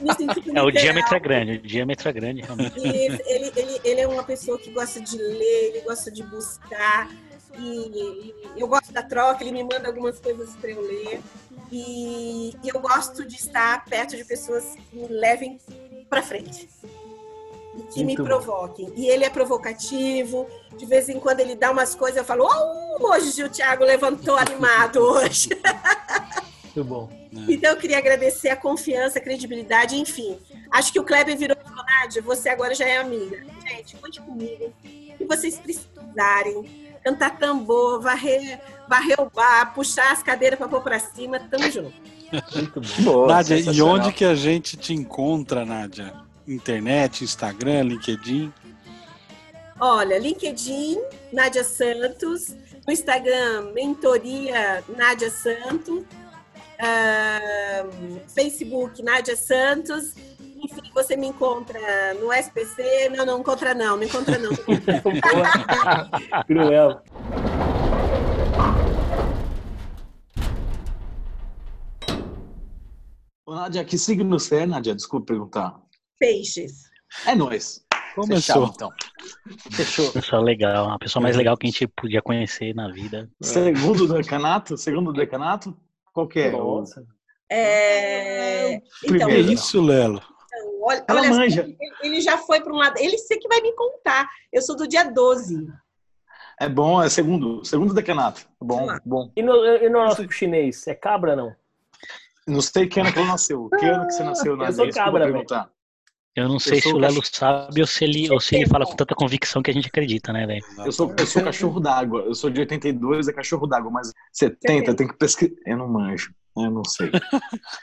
No sentido É, o diâmetro é grande, o diâmetro é grande, realmente. Ele, ele, ele, ele é uma pessoa que gosta de ler, ele gosta de buscar. E, e eu gosto da troca, ele me manda algumas coisas para eu ler. E, e eu gosto de estar perto de pessoas que me levem para frente. E que me Muito bom. provoquem. E ele é provocativo. De vez em quando ele dá umas coisas, eu falo, oh, hoje o Thiago levantou animado hoje. Muito bom. Então eu queria agradecer a confiança, a credibilidade, enfim. Acho que o Kleber virou falou, Nádia, você agora já é amiga. Gente, conte comigo. Se vocês precisarem, cantar tambor, varrer, varrer o bar, puxar as cadeiras para pôr para cima, tamo junto. Muito bom. Nádia, e onde que a gente te encontra, Nádia? Internet, Instagram, LinkedIn? Olha, LinkedIn, Nádia Santos. No Instagram, Mentoria Nádia Santos. Facebook, Nádia Santos. Enfim, você me encontra no SPC. Não, não encontra não, não encontra não. Cruel. Ô, Nádia, que signo você é, Nádia? Desculpa perguntar. Peixes. É nóis. Começou. Fechado, então. Fechou. Pessoa legal, a pessoa mais legal que a gente podia conhecer na vida. Segundo decanato? Segundo decanato? Qual que é? Nossa. É, Então, Que Primeiro. isso, Lelo? olha, Ela olha só, manja. ele- ele já foi para um lado. Ele sei que vai me contar. Eu sou do dia 12. É bom, é segundo. Segundo decanato. Bom, Vamos lá. bom. E no, e no nosso chinês, é cabra não? Não sei que ano que ela nasceu. Que ano que você nasceu, Nadia? Eu sou cabra, velho. Eu não sei se o Lelo cach- sabe ou se ele, ou se ele fala com tanta convicção que a gente acredita, né, velho? Eu sou, eu sou cachorro d'água. Eu sou de 82, é cachorro d'água, mas 70 tem que pesquisar. Eu não manjo. Eu não sei.